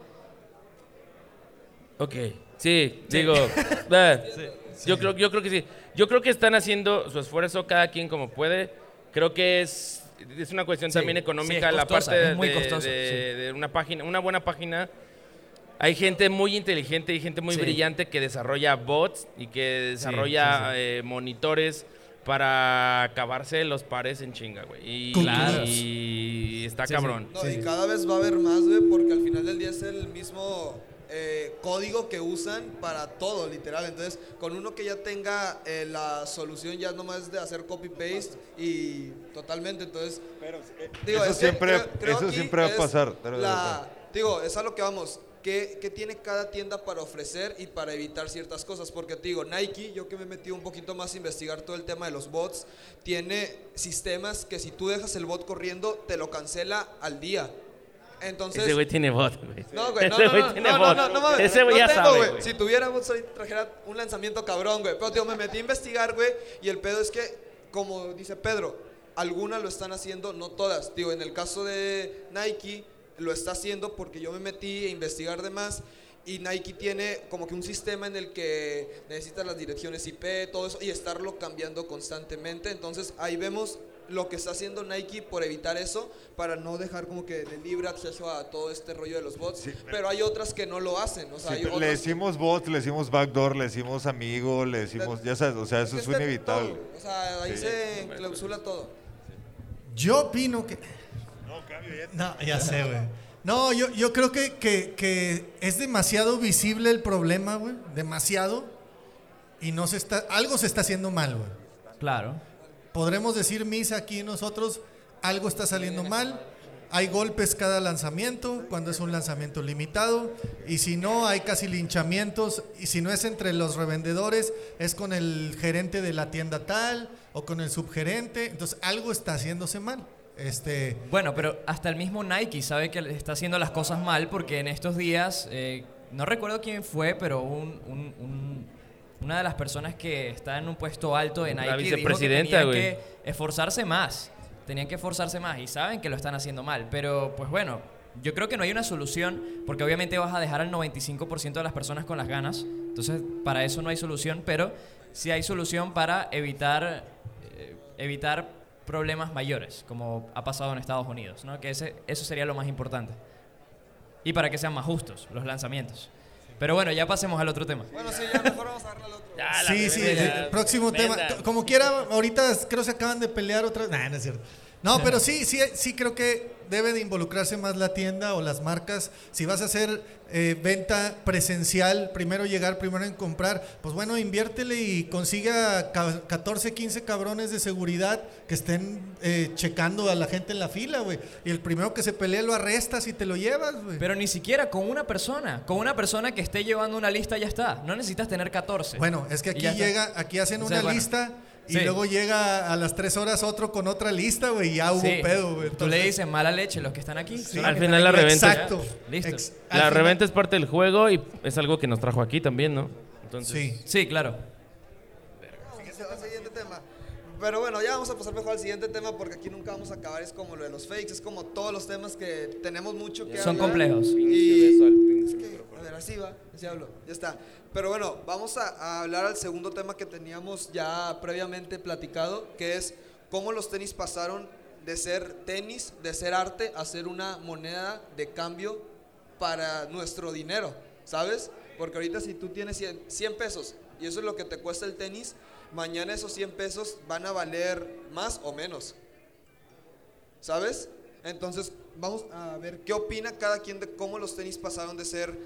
Ok, sí, digo, eh, Yo, creo, yo creo que sí. Yo creo que están haciendo su esfuerzo cada quien como puede. Creo que es, es una cuestión Sí, también sí, económica la costosa, parte es muy de, costosa, de- sí. de una página, una buena página. Hay gente muy inteligente y gente muy Sí. brillante que desarrolla bots y que desarrolla eh, monitores para acabarse los pares en chinga, güey. Y, Claro. y está Sí, sí. cabrón. No, y cada vez va a haber más, güey, porque al final del día es el mismo eh, código que usan para todo, literal. Entonces, con uno que ya tenga eh, la solución, ya nomás de hacer copy-paste y totalmente. Entonces, digo, eso es que siempre, creo- creo eso siempre va a pasar. pero- la- digo, es a lo que vamos. ¿Qué, qué tiene cada tienda para ofrecer y para evitar ciertas cosas? Porque te digo, Nike, yo que me he metido un poquito más a investigar todo el tema de los bots, tiene sistemas que si tú dejas el bot corriendo, te lo cancela al día. Entonces, Ese güey tiene bot, güey. no, güey, no, Ese no, güey no, tiene no, no, bot. no, no mames. Ese güey ya tengo, sabe, güey. Si tuviera ahorita trajera un lanzamiento cabrón, güey. Pero, tío, me metí a investigar, güey. Y el pedo es que, como dice Pedro, algunas lo están haciendo, no todas. Digo, en el caso de Nike, lo está haciendo porque yo me metí a investigar de más. Y Nike tiene como que un sistema en el que necesitas las direcciones IP, todo eso, y estarlo cambiando constantemente. Entonces ahí vemos lo que está haciendo Nike por evitar eso, para no dejar como que de libre acceso a todo este rollo de los bots. Sí, pero hay otras que no lo hacen. O sea, Sí, hay pero otras le que- decimos bot, le decimos backdoor, le decimos amigo, le decimos, ya sabes, o sea, eso es inevitable. todo. O sea, ahí Sí. se enclausula todo. Yo opino que. No, cambio ya. No, ya sé, güey. No, yo, yo creo que, que- que es demasiado visible el problema, güey. Demasiado. Y no se está. Algo se está haciendo mal, güey. Claro. Podremos decir misa aquí nosotros, algo está saliendo mal. Hay golpes cada lanzamiento, cuando es un lanzamiento limitado. Y si no, hay casi linchamientos. Y si no es entre los revendedores, es con el gerente de la tienda tal o con el subgerente. Entonces, algo está haciéndose mal. Este, Bueno, pero hasta el mismo Nike sabe que está haciendo las cosas mal porque en estos días, eh, no recuerdo quién fue, pero un- un- un- una de las personas que está en un puesto alto La Nike dijo que vicepresidenta, tenían que esforzarse más. Tenían que esforzarse más y saben que lo están haciendo mal. Pero, pues bueno, yo creo que no hay una solución porque obviamente vas a dejar al 95% de las personas con las ganas. Entonces, para eso no hay solución, pero sí hay solución para evitar, eh, evitar problemas mayores, como ha pasado en Estados Unidos, ¿no? Que ese, eso sería lo más importante. Y para que sean más justos los lanzamientos. Pero bueno, ya pasemos al otro tema. Bueno, sí, ya mejor vamos a darle al otro. Ya, Sí, sí, el próximo tema. Como quiera, ahorita creo se acaban de pelear otra vez. Nah, no es cierto. No, pero sí, sí, sí creo que debe de involucrarse más la tienda o las marcas. Si vas a hacer eh, venta presencial, primero llegar, primero en comprar, pues bueno, inviértele y consiga ca- 14, 15 cabrones de seguridad que estén eh, checando a la gente en la fila, güey. Y el primero que se pelee lo arrestas y te lo llevas, güey. Pero ni siquiera con una persona. Con una persona que esté llevando una lista ya está. No necesitas tener 14. Bueno, es que aquí llega, aquí hacen O sea, una bueno. lista y Sí. luego llega a las tres horas otro con otra lista, güey, y ya hubo Sí. pedo, güey. Tú le dices mala leche los que están aquí. los Al final la reventa. Exacto. Listo. Ex- La final- reventa es parte del juego y es algo que nos trajo aquí también, ¿no? Entonces, Sí. Sí, claro. Siguiente tema. Pero bueno, ya vamos a pasar mejor al siguiente tema porque aquí nunca vamos a acabar. Es como lo de los fakes, es como todos los temas que tenemos mucho que Son hablar. complejos. Y es que, a ver, así va, así hablo, ya está. Pero bueno, vamos a, a hablar al segundo tema que teníamos ya previamente platicado, que es cómo los tenis pasaron de ser tenis, de ser arte, a ser una moneda de cambio para nuestro dinero, ¿sabes? Porque ahorita si tú tienes 100, 100 pesos y eso es lo que te cuesta el tenis, mañana esos 100 pesos van a valer más o menos. ¿Sabes? Entonces, vamos a ver qué opina cada quien de cómo los tenis pasaron de ser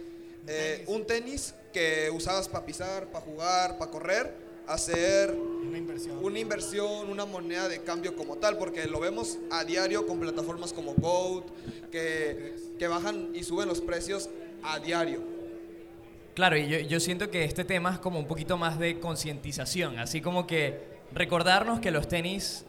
eh, un tenis que usabas para pisar, para jugar, para correr, a ser Una inversión. una inversión, una moneda de cambio como tal, porque lo vemos a diario con plataformas como Goat, que, que bajan y suben los precios a diario. Claro, y yo, siento que este tema es como un poquito más de concientización, así como que recordarnos que los tenis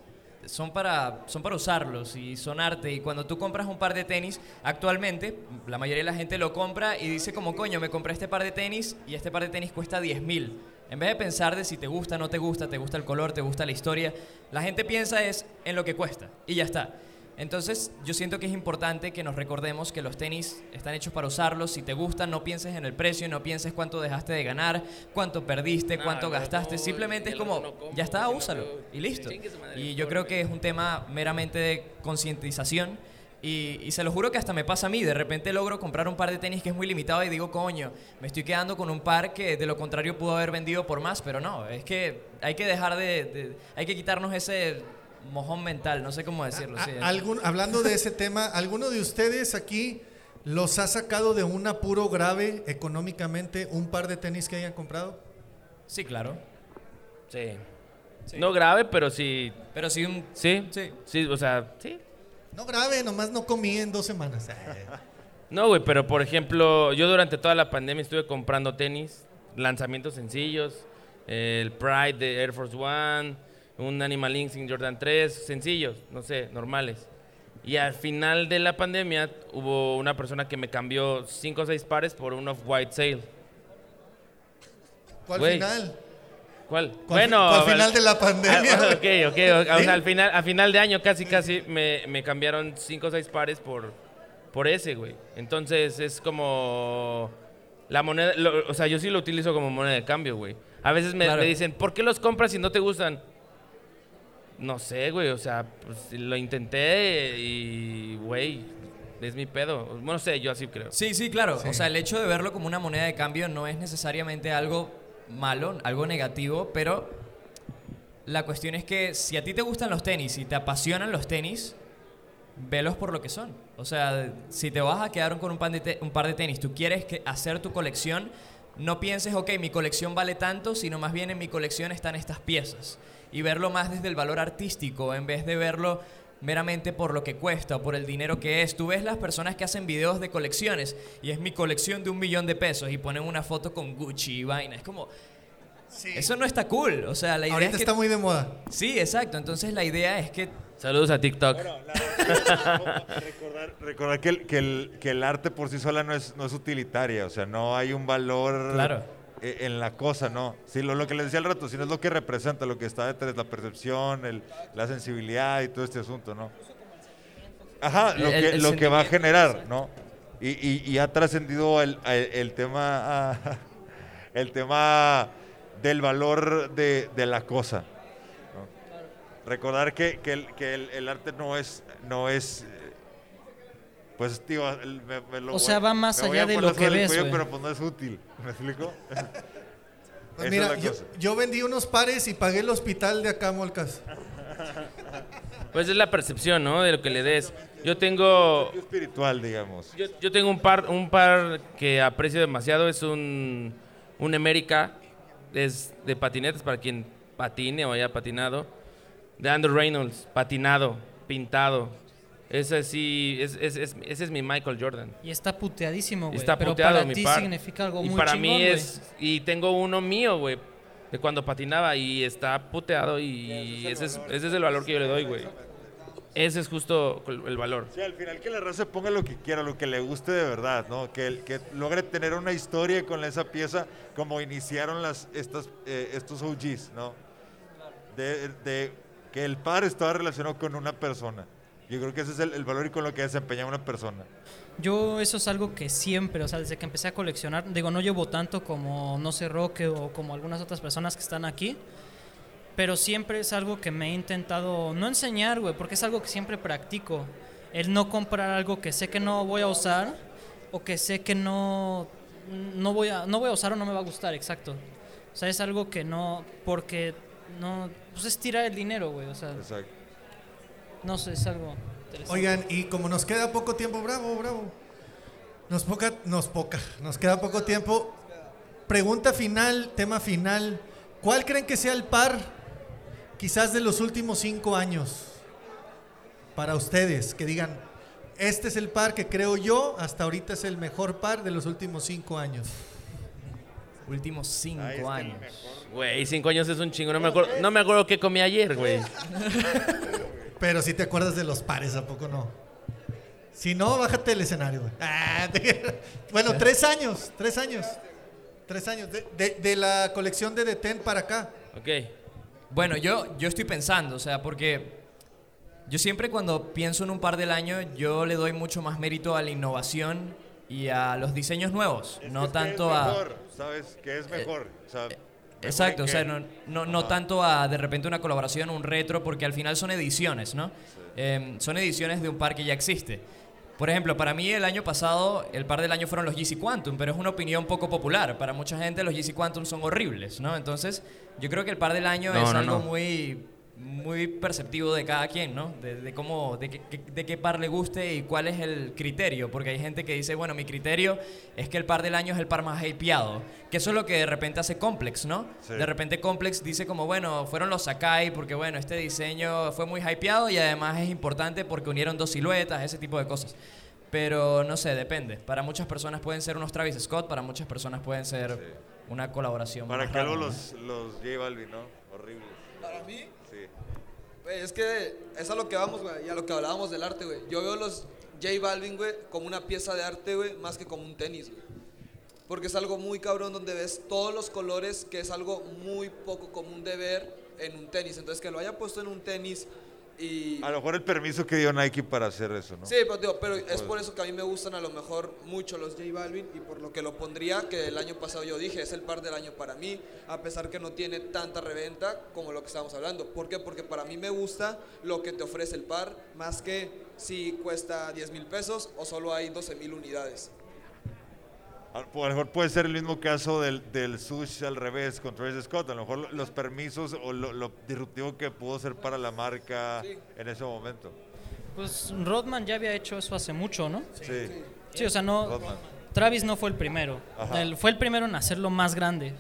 son para, son para usarlos y son arte. Y cuando tú compras un par de tenis, actualmente la mayoría de la gente lo compra y dice como, coño, me compré este par de tenis y este par de tenis cuesta 10 mil. En vez de pensar de si te gusta, no te gusta, te gusta el color, te gusta la historia, la gente piensa es en lo que cuesta y ya está. Entonces, yo siento que es importante que nos recordemos que los tenis están hechos para usarlos. Si te gustan, no pienses en el precio, no pienses cuánto dejaste de ganar, cuánto perdiste, cuánto gastaste. no, Simplemente es como, no ya está, no úsalo y listo. Y yo creo que es un tema meramente de concientización. Y, y se lo juro que hasta me pasa a mí. De repente logro comprar un par de tenis que es muy limitado y digo, coño, me estoy quedando con un par que de lo contrario pudo haber vendido por más. Pero no, es que hay que dejar de. de- hay que quitarnos ese mojón mental, no sé cómo decirlo. A- sí. algún- hablando de ese tema, ¿alguno de ustedes aquí los ha sacado de un apuro grave económicamente un par de tenis que hayan comprado? Sí, claro. Sí. Sí. No grave, pero sí. Pero sí un... Sí. Sí. Sí, o sea, sí. No grave, nomás no comí en dos semanas. No, güey, pero por ejemplo, yo durante toda la pandemia estuve comprando tenis, lanzamientos sencillos, el Pride de Air Force One, un Animal Instinct Jordan 3, sencillos, no sé, normales. Y al final de la pandemia hubo una persona que me cambió 5 o 6 pares por un Off-White Sale. ¿Cuál Güey. final? ¿Cuál? ¿Cuál fi- cuál final de la pandemia? Ah, ok, ok. o- sea, al final, a final de año casi, casi me, me cambiaron 5 o 6 pares por, por ese, güey. Entonces es como la moneda, lo- o sea, yo sí lo utilizo como moneda de cambio, güey. A veces me, Claro. me dicen, ¿por qué los compras si no te gustan? No sé, güey, o sea, pues lo intenté y, güey, es mi pedo. Bueno, no sé, yo así creo. Sí, sí, claro. O sea, el hecho de verlo como una moneda de cambio no es necesariamente algo malo, algo negativo, pero la cuestión es que si a ti te gustan los tenis y te apasionan los tenis, velos por lo que son. O sea, si te vas a quedar con un, par de te- un par de tenis, tú quieres que hacer tu colección, no pienses, ok, mi colección vale tanto, sino más bien en mi colección están estas piezas. Y verlo más desde el valor artístico, en vez de verlo meramente por lo que cuesta o por el dinero que es. Tú ves las personas que hacen videos de colecciones y es mi colección de un millón de pesos y ponen una foto con Gucci y vaina. Es como, eso no está cool. O sea, la idea Ahorita es que... está muy de moda. Sí, exacto. Entonces la idea es que Saludos a TikTok. recordar recordar que, el, que, el, que el arte por sí sola no es, no es utilitaria, o sea, no hay un valor Claro. eh, en la cosa, ¿no? Sí, lo, lo que les decía al rato, sino es lo que representa, lo que está detrás, la percepción, el, la sensibilidad y todo este asunto, ¿no? Ajá, lo, que, lo que va a generar, ¿no? Y, y, y ha trascendido el, tema, el tema del valor de, de la cosa. Recordar que, que, el, que el, el arte no es, no es pues, tío, el- me- me lo O voy- sea, va más allá de lo que ves, cuello, pero pues no es útil. ¿Me explico? Pues mira, yo, yo vendí unos pares y pagué el hospital de acá, Molcas. Pues es la percepción, ¿no? De lo que le des. Yo tengo espiritual, digamos. Yo, yo tengo un par, un par que aprecio demasiado, es un, un América, es de patinetas para quien patine o haya patinado, de Andrew Reynolds, patinado, pintado. Ese sí, es, es- es- ese es mi Michael Jordan. Y está puteadísimo, güey. Está pero puteado para mi ti par. significa algo y muy para chingón, mí es, y tengo uno mío, güey, de cuando patinaba y está puteado y ese es, ese es el valor que yo le doy, güey. Ese es justo el valor. Sí, al final que la raza ponga lo que quiera, lo que le guste de verdad, ¿no? Que, que logre tener una historia con esa pieza como iniciaron las, estas, eh, estos OGs, ¿no? De, de que el par estaba relacionado con una persona. Yo creo que ese es el, el valor y con lo que desempeña una persona. Yo eso es algo que siempre, o sea, desde que empecé a coleccionar, digo, no llevo tanto como No sé Roque o como algunas otras personas que están aquí, pero siempre es algo que me he intentado no enseñar, güey, porque es algo que siempre practico. El no comprar algo que sé que no voy a usar o que sé que no no voy a no voy a usar o no me va a gustar, exacto. O sea, es algo que no porque no pues es tirar el dinero, güey, o sea, Exacto. no sé, es algo interesante. Oigan, y como nos queda poco tiempo, bravo, bravo. Nos poca, nos poca, nos queda poco tiempo. Pregunta final, tema final. ¿Cuál creen que sea el par, quizás de los últimos cinco años, para ustedes? Que digan, este es el par que creo yo, hasta ahorita es el mejor par de los últimos cinco años. Últimos cinco años. Güey, cinco años es un chingo. No me acuerdo, no me acuerdo qué comí ayer, güey. Pero si te acuerdas de los pares, ¿a poco no? Si no, bájate del escenario. güey. Ah, te- bueno, tres años, tres años. Tres años. De, de- de la colección de Deten para acá. Ok. Bueno, yo, yo estoy pensando, o sea, porque yo siempre cuando pienso en un par del año, yo le doy mucho más mérito a la innovación y a los diseños nuevos, Es no tanto a... mejor, ¿Sabes? Que es mejor. o sea, mejor Exacto, o sea, no, no, no tanto a de repente una colaboración, un retro, porque al final son ediciones, ¿no? Em, son ediciones de un par que ya existe. Por ejemplo, para mí el año pasado, el par del año fueron los Yeezy Quantum, pero es una opinión poco popular. Para mucha gente los Yeezy Quantum son horribles, ¿no? Entonces, yo creo que el par del año No, es no, algo no. muy muy perceptivo de cada quien, ¿no? De, de cómo, de, qué- de qué par le guste y cuál es el criterio, porque hay gente que dice, bueno, mi criterio es que el par del año es el par más hypeado, que eso es lo que de repente hace Complex, ¿no? Sí. De repente Complex dice como, bueno, fueron los Sakai porque, bueno, este diseño fue muy hypeado y además es importante porque unieron dos siluetas, ese tipo de cosas. Pero no sé, depende. Para muchas personas pueden ser unos Travis Scott, para muchas personas pueden ser una colaboración. Para que ¿no? los, los J Balvin, ¿no? Horribles. Para mí, Es que es a lo que vamos, güey, y a lo que hablábamos del arte, güey. Yo veo los J Balvin, güey, como una pieza de arte, güey, más que como un tenis, güey. Porque es algo muy cabrón donde ves todos los colores, que es algo muy poco común de ver en un tenis. Entonces, que lo haya puesto en un tenis Y A lo mejor el permiso que dio Nike para hacer eso, ¿no? Sí, pero, digo, pero es por eso que a mí me gustan a lo mejor mucho los J Balvin y por lo que lo pondría, que el año pasado yo dije, es el par del año para mí, a pesar que no tiene tanta reventa como lo que estábamos hablando. ¿Por qué? Porque para mí me gusta lo que te ofrece el par, más que si cuesta 10 mil pesos o solo hay 12 mil unidades. A lo mejor puede ser el mismo caso del, del sushi al revés con Travis Scott. A lo mejor los permisos o lo, lo disruptivo que pudo ser para la marca Sí. en ese momento. Pues Rodman ya había hecho eso hace mucho, ¿no? Sí. Sí, o sea, no. Rodman. Travis no fue el primero. Él fue el primero en hacerlo más grande.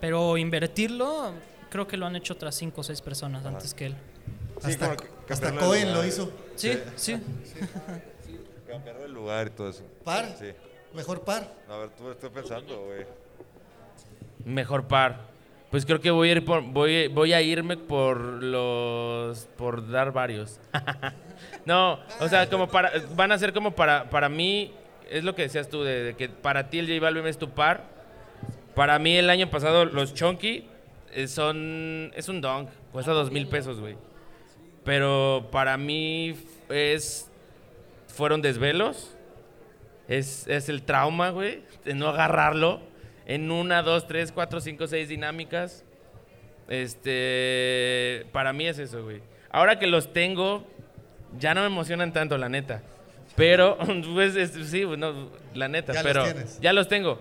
Pero invertirlo, creo que lo han hecho otras cinco o seis personas antes que él. Sí, Hasta, Cohen lo hizo. Sí, sí. Cambiar el lugar y todo eso. Par. Sí. Mejor par. A ver, tú estoy pensando, güey. Mejor par. Pues creo que voy a ir por, voy, voy a irme por los por dar varios. no, o sea, como para van a ser como para para mí es lo que decías tú de, de que para ti el J Balvin es tu par. Para mí el año pasado los Chunky eh, son es un dunk, cuesta dos mil pesos, güey. Pero para mí es fueron desvelos. Es, es el trauma, güey, de no agarrarlo en una, dos, tres, cuatro, cinco, seis dinámicas. Este, para mí es eso, güey. Ahora que los tengo, ya no me emocionan tanto, la neta. Pero, pues, es- sí, no, la neta, Ya los pero tienes. ya los tengo.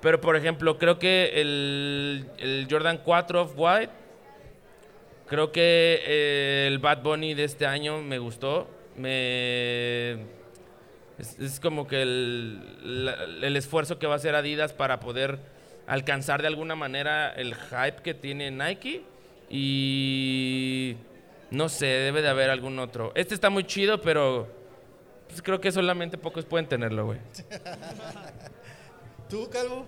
Pero, por ejemplo, creo que el, el Jordan 4 of White, creo que eh, el Bad Bunny de este año me gustó. Me es, es como que el, la- el esfuerzo que va a hacer Adidas para poder alcanzar de alguna manera el hype que tiene Nike. Y no sé, debe de haber algún otro. Este está muy chido, pero pues, creo que solamente pocos pueden tenerlo, güey. ¿Tú, Calvo?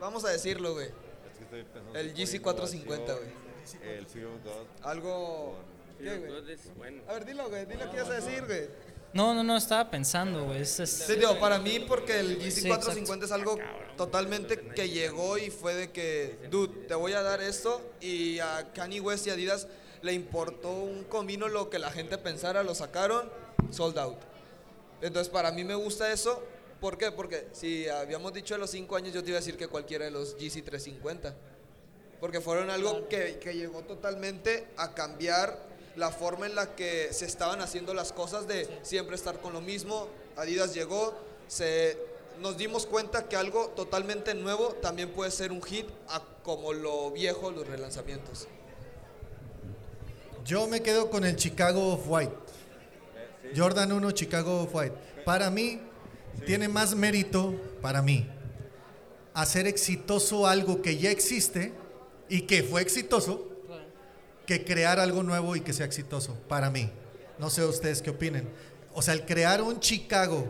Vamos a decirlo, güey. Es que estoy pensando El por GC 450, güey. El Fear of God. Algo... ¿Qué, güey? A ver, dilo, güey. Dilo qué ibas a decir, güey. No, no, no, estaba pensando, güey. Es, es- Sí, digo, para mí, porque el GC Sí, 450 es algo totalmente que llegó y fue de que, dude, te voy a dar esto. Y a Kanye West y Adidas le importó un comino lo que la gente pensara, lo sacaron, sold out. Entonces, para mí me gusta eso. ¿Por qué? Porque si habíamos dicho de los 5 años, yo te iba a decir que cualquiera de los GC 350. Porque fueron algo que, que llegó totalmente a cambiar la forma en la que se estaban haciendo las cosas de siempre estar con lo mismo. Adidas llegó, se, nos dimos cuenta que algo totalmente nuevo también puede ser un hit a como lo viejo, los relanzamientos. Yo me quedo con el Chicago Off-White. Jordan 1, Chicago Off-White. Para mí, tiene más mérito, para mí, hacer exitoso algo que ya existe y que fue exitoso, que crear algo nuevo y que sea exitoso, para mí. No sé ustedes qué opinen. O sea, el crear un Chicago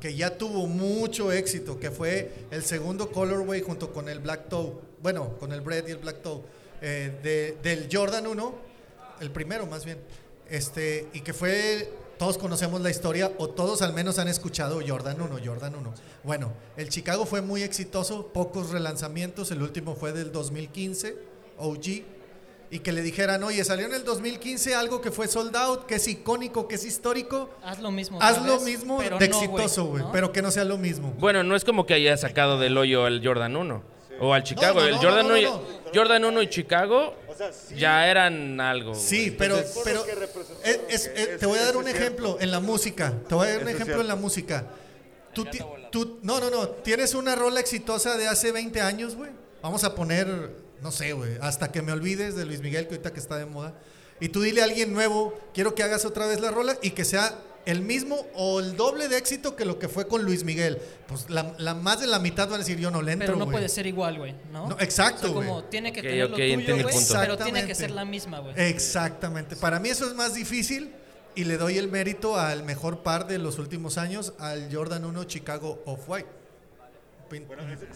que ya tuvo mucho éxito, que fue el segundo colorway junto con el Black Toe, bueno, con el Bread y el Black Toe, eh, de- del Jordan 1, el primero más bien, este, y que fue, todos conocemos la historia, o todos al menos han escuchado Jordan 1, Jordan 1. Bueno, el Chicago fue muy exitoso, pocos relanzamientos, el último fue del 2015, OG, y que le dijeran, oye, salió en el 2015 algo que fue sold out, que es icónico, que es histórico, haz lo mismo. haz lo vez, mismo de no, exitoso, güey, ¿no? pero que no sea lo mismo. Bueno, no es como que haya sacado del hoyo al Jordan 1 o al Chicago. no, el no, Jordan, no, no, 1 y, no. Jordan 1 y Chicago ya eran algo. Sí, pero, Entonces, pero es- es- es- te voy a dar un ejemplo en la música. Te voy a dar un ejemplo en la música. Tú, ti- tú- no, no, no. Tienes una rola exitosa de hace 20 años, güey. Vamos a poner, no sé, güey, hasta que me olvides de Luis Miguel, que ahorita que está de moda. Y tú dile a alguien nuevo, quiero que hagas otra vez la rola y que sea el mismo o el doble de éxito que lo que fue con Luis Miguel. Pues la, la más de la mitad van a decir, yo no le entro, Pero no güey". puede ser igual, güey, ¿no? No, exacto, O sea, como güey. tiene que tener lo tuyo, punto. pero tiene que Exactamente. ser la misma, güey. Exactamente. Para mí eso es más difícil y le doy el mérito al mejor par de los últimos años, al Jordan 1 Chicago Off-White.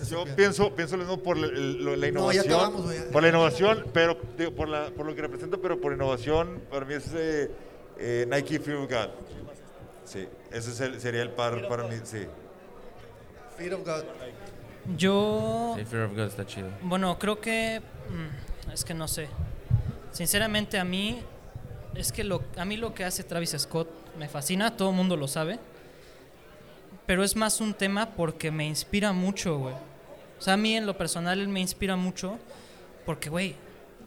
Eso Yo pienso. pienso, lo mismo por la, la No, ya innovación. acabamos, güey. por la innovación, pero digo, por, la, por lo que representa, pero por innovación, para mí es eh, eh, Nike Fear of God. Sí, ese es el- sería el par para mí, sí. Fear of God. Yo, sí, Fear of God está chido. bueno, creo que, mm, es que no sé. Sinceramente a mí, es que lo, a mí lo que hace Travis Scott me fascina, todo el mundo lo sabe. Pero es más un tema porque me inspira mucho, güey. O sea, a mí en lo personal me inspira mucho porque, güey,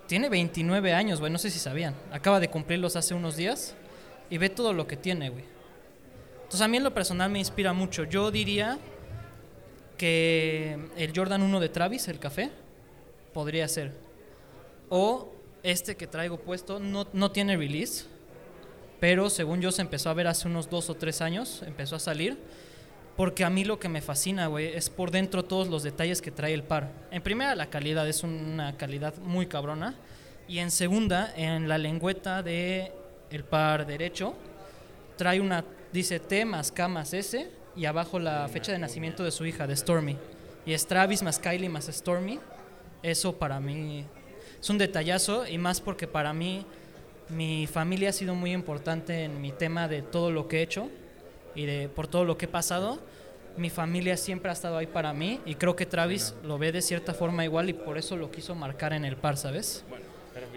tiene 29 años, güey, no sé si sabían. Acaba de cumplirlos hace unos días y ve todo lo que tiene, güey. Entonces a mí en lo personal me inspira mucho. Yo diría que el Jordan 1 de Travis, el café, podría ser. O este que traigo puesto no, no tiene release, pero según yo se empezó a ver hace unos dos o tres años, empezó a salir. Porque a mí lo que me fascina, güey, es por dentro todos los detalles que trae el par. En primera, la calidad es una calidad muy cabrona. Y en segunda, en la lengüeta de el par derecho, trae una, dice T más K más S, y abajo la fecha de nacimiento de su hija, de Stormy. Y es Travis más Kylie más Stormy. Eso para mí es un detallazo, y más porque para mí mi familia ha sido muy importante en mi tema de todo lo que he hecho y de por todo lo que he pasado. Mi familia siempre ha estado ahí para mí y creo que Travis lo ve de cierta forma igual y por eso lo quiso marcar en el par, ¿sabes?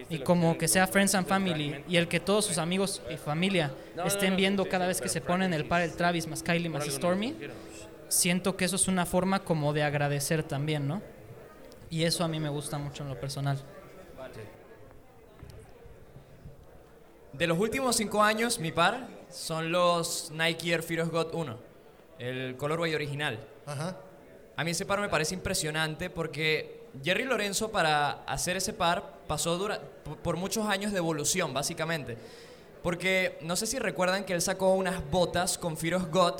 Y como que sea Friends and Family y el que todos sus amigos y familia estén viendo cada vez que se pone en el par el Travis más Kylie más Stormy, siento que eso es una forma como de agradecer también, ¿no? Y eso a mí me gusta mucho en lo personal. De los últimos cinco años, mi par son los Nike Air of God 1, el colorway original. Ajá. A mí ese par me parece impresionante porque Jerry Lorenzo para hacer ese par pasó dura- por- muchos años de evolución, básicamente. Porque no sé si recuerdan que él sacó unas botas con Fear of God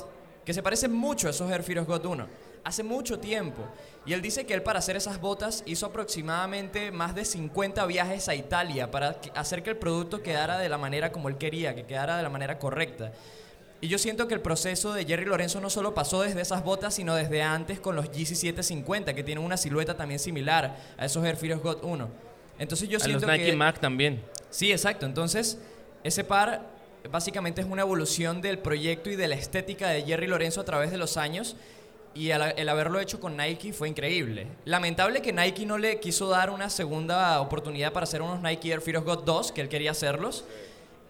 que se parecen mucho a esos Air Fear of God 1. Hace mucho tiempo. Y él dice que él para hacer esas botas hizo aproximadamente más de 50 viajes a Italia para hacer que el producto quedara de la manera como él quería, que quedara de la manera correcta. Y yo siento que el proceso de Jerry Lorenzo no solo pasó desde esas botas, sino desde antes con los GC 750, que tienen una silueta también similar a esos Air of God 1. Entonces yo A los siento Nike que... Mac también. Sí, exacto. Entonces, ese par básicamente es una evolución del proyecto y de la estética de Jerry Lorenzo a través de los años. Y el haberlo hecho con Nike fue increíble. Lamentable que Nike no le quiso dar una segunda oportunidad para hacer unos Nike Air Fear of God 2, que él quería hacerlos.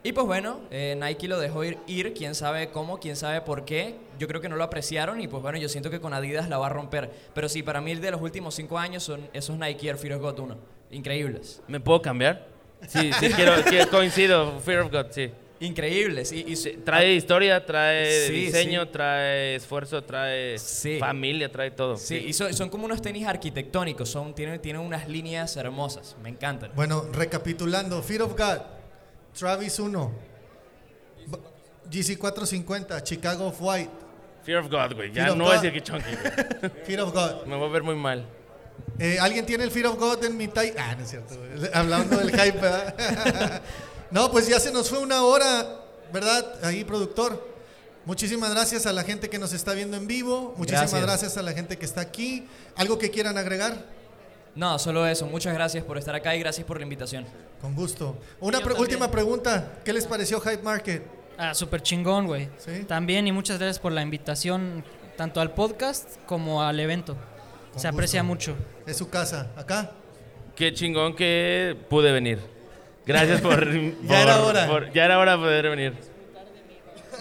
Y pues bueno, eh, Nike lo dejó ir, ir, quién sabe cómo, quién sabe por qué. Yo creo que no lo apreciaron y pues bueno, yo siento que con Adidas la va a romper. Pero sí, para mí de los últimos cinco años son esos Nike Air Fear of God 1. Increíbles. ¿Me puedo cambiar? Sí, sí, quiero, quiero- coincido. Fear of God, sí. Increíbles. Y, y Sí, Trae historia, trae Sí, diseño, sí. trae esfuerzo, trae Sí. familia, trae todo. Sí, y son, son como unos tenis arquitectónicos, son, tienen, tienen unas líneas hermosas, me encantan. Bueno, recapitulando, Fear of God, Travis 1, B- GC 450, Chicago Off White, Fear of God, güey. Ya Fear of no voy a God. decir que chunky, güey. Fear of God. Me voy a ver muy mal. Eh, ¿Alguien tiene el Fear of God en mi tai? Ah, no es cierto. güey. Hablando del hype, ¿verdad? no, pues ya se nos fue una hora, ¿verdad? Ahí, productor. Muchísimas gracias a la gente que nos está viendo en vivo. Muchísimas gracias, Gracias. a la gente que está aquí. ¿Algo que quieran agregar? No, solo eso, muchas gracias por estar acá y gracias por la invitación. Con gusto. Una yo pre- también. última pregunta. ¿Qué les pareció Hype Market? Ah, súper chingón, güey. Sí. También y muchas gracias por la invitación tanto al podcast como al evento. Con Se aprecia mucho. Es su casa. ¿Acá? Qué chingón que pude venir. Gracias por. Ya era por- hora. por- ya era hora de poder venir.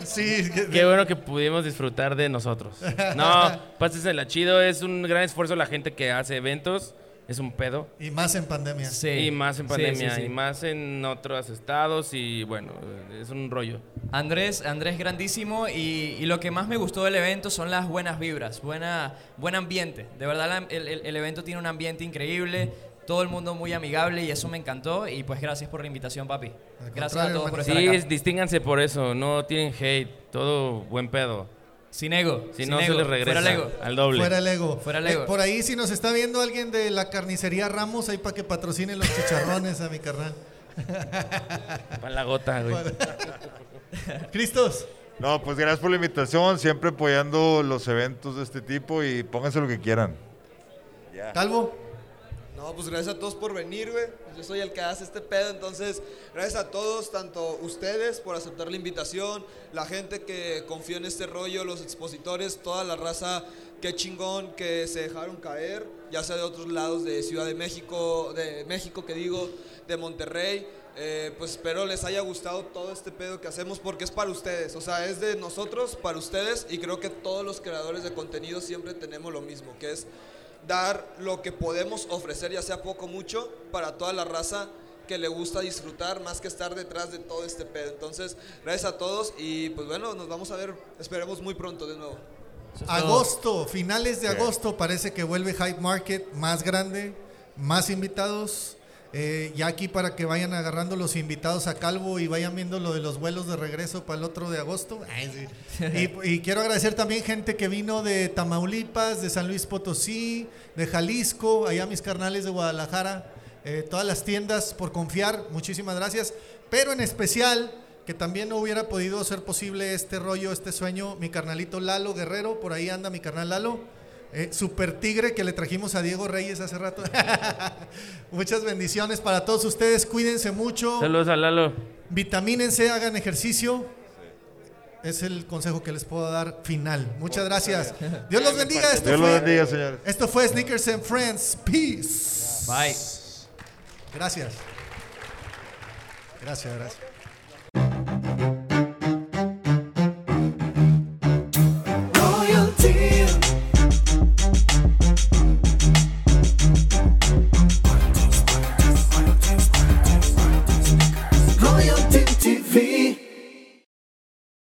Sí. Qué bueno que pudimos disfrutar de nosotros. No, pásensela chido. Es un gran esfuerzo la gente que hace eventos. Es un pedo. Y más en pandemia. Sí. Y más en Sí, pandemia. sí, sí. Y más en otros estados. Y bueno, es un rollo. Andrés, Andrés grandísimo y, y lo que más me gustó del evento son las buenas vibras, buena, buen ambiente. De verdad el, el- el evento tiene un ambiente increíble, todo el mundo muy amigable y eso me encantó y pues gracias por la invitación, papi. Al Gracias a todos por estar Sí, acá. distínganse por eso. No tienen hate. Todo buen pedo. Sin ego. Si sin no, se ego, les regresa Fuera el ego. al doble. Fuera el ego. Fuera el ego. Eh, por ahí, si nos está viendo alguien de la carnicería Ramos, ahí para que patrocine los chicharrones a mi carnal. Para la gota, güey. Cristos. No, pues gracias por la invitación, siempre apoyando los eventos de este tipo y pónganse lo que quieran. Calvo. No, pues gracias a todos por venir, güey. yo soy el que hace este pedo, entonces gracias a todos, tanto ustedes por aceptar la invitación, la gente que confió en este rollo, los expositores, toda la raza, qué chingón que se dejaron caer, ya sea de otros lados de Ciudad de México, de México que digo, de Monterrey. Eh, pues espero les haya gustado todo este pedo que hacemos porque es para ustedes, o sea, es de nosotros para ustedes y creo que todos los creadores de contenido siempre tenemos lo mismo, que es dar lo que podemos ofrecer, ya sea poco o mucho, para toda la raza que le gusta disfrutar más que estar detrás de todo este pedo. Entonces, gracias a todos y pues bueno, nos vamos a ver, esperemos muy pronto de nuevo. Agosto, finales de agosto, parece que vuelve Hype Market más grande, más invitados. Eh, ya aquí para que vayan agarrando los invitados a Calvo y vayan viendo lo de los vuelos de regreso para el otro de agosto. Y quiero agradecer también gente que vino de Tamaulipas, de San Luis Potosí, de Jalisco, allá mis carnales de Guadalajara, eh, todas las tiendas por confiar, muchísimas gracias. Pero en especial, que también no hubiera podido ser posible este rollo, este sueño, mi carnalito Lalo Guerrero, por ahí anda mi carnal Lalo. Eh, super Tigre que le trajimos a Diego Reyes hace rato. Muchas bendiciones para todos ustedes. Cuídense mucho. Saludos a Lalo. Vitamínense, hagan ejercicio. Es el consejo que les puedo dar final. Muchas gracias. Dios los bendiga. Esto Dios fue, bendiga, señores. esto fue Sneakers and Friends. Peace. Bye. Gracias. Gracias, gracias.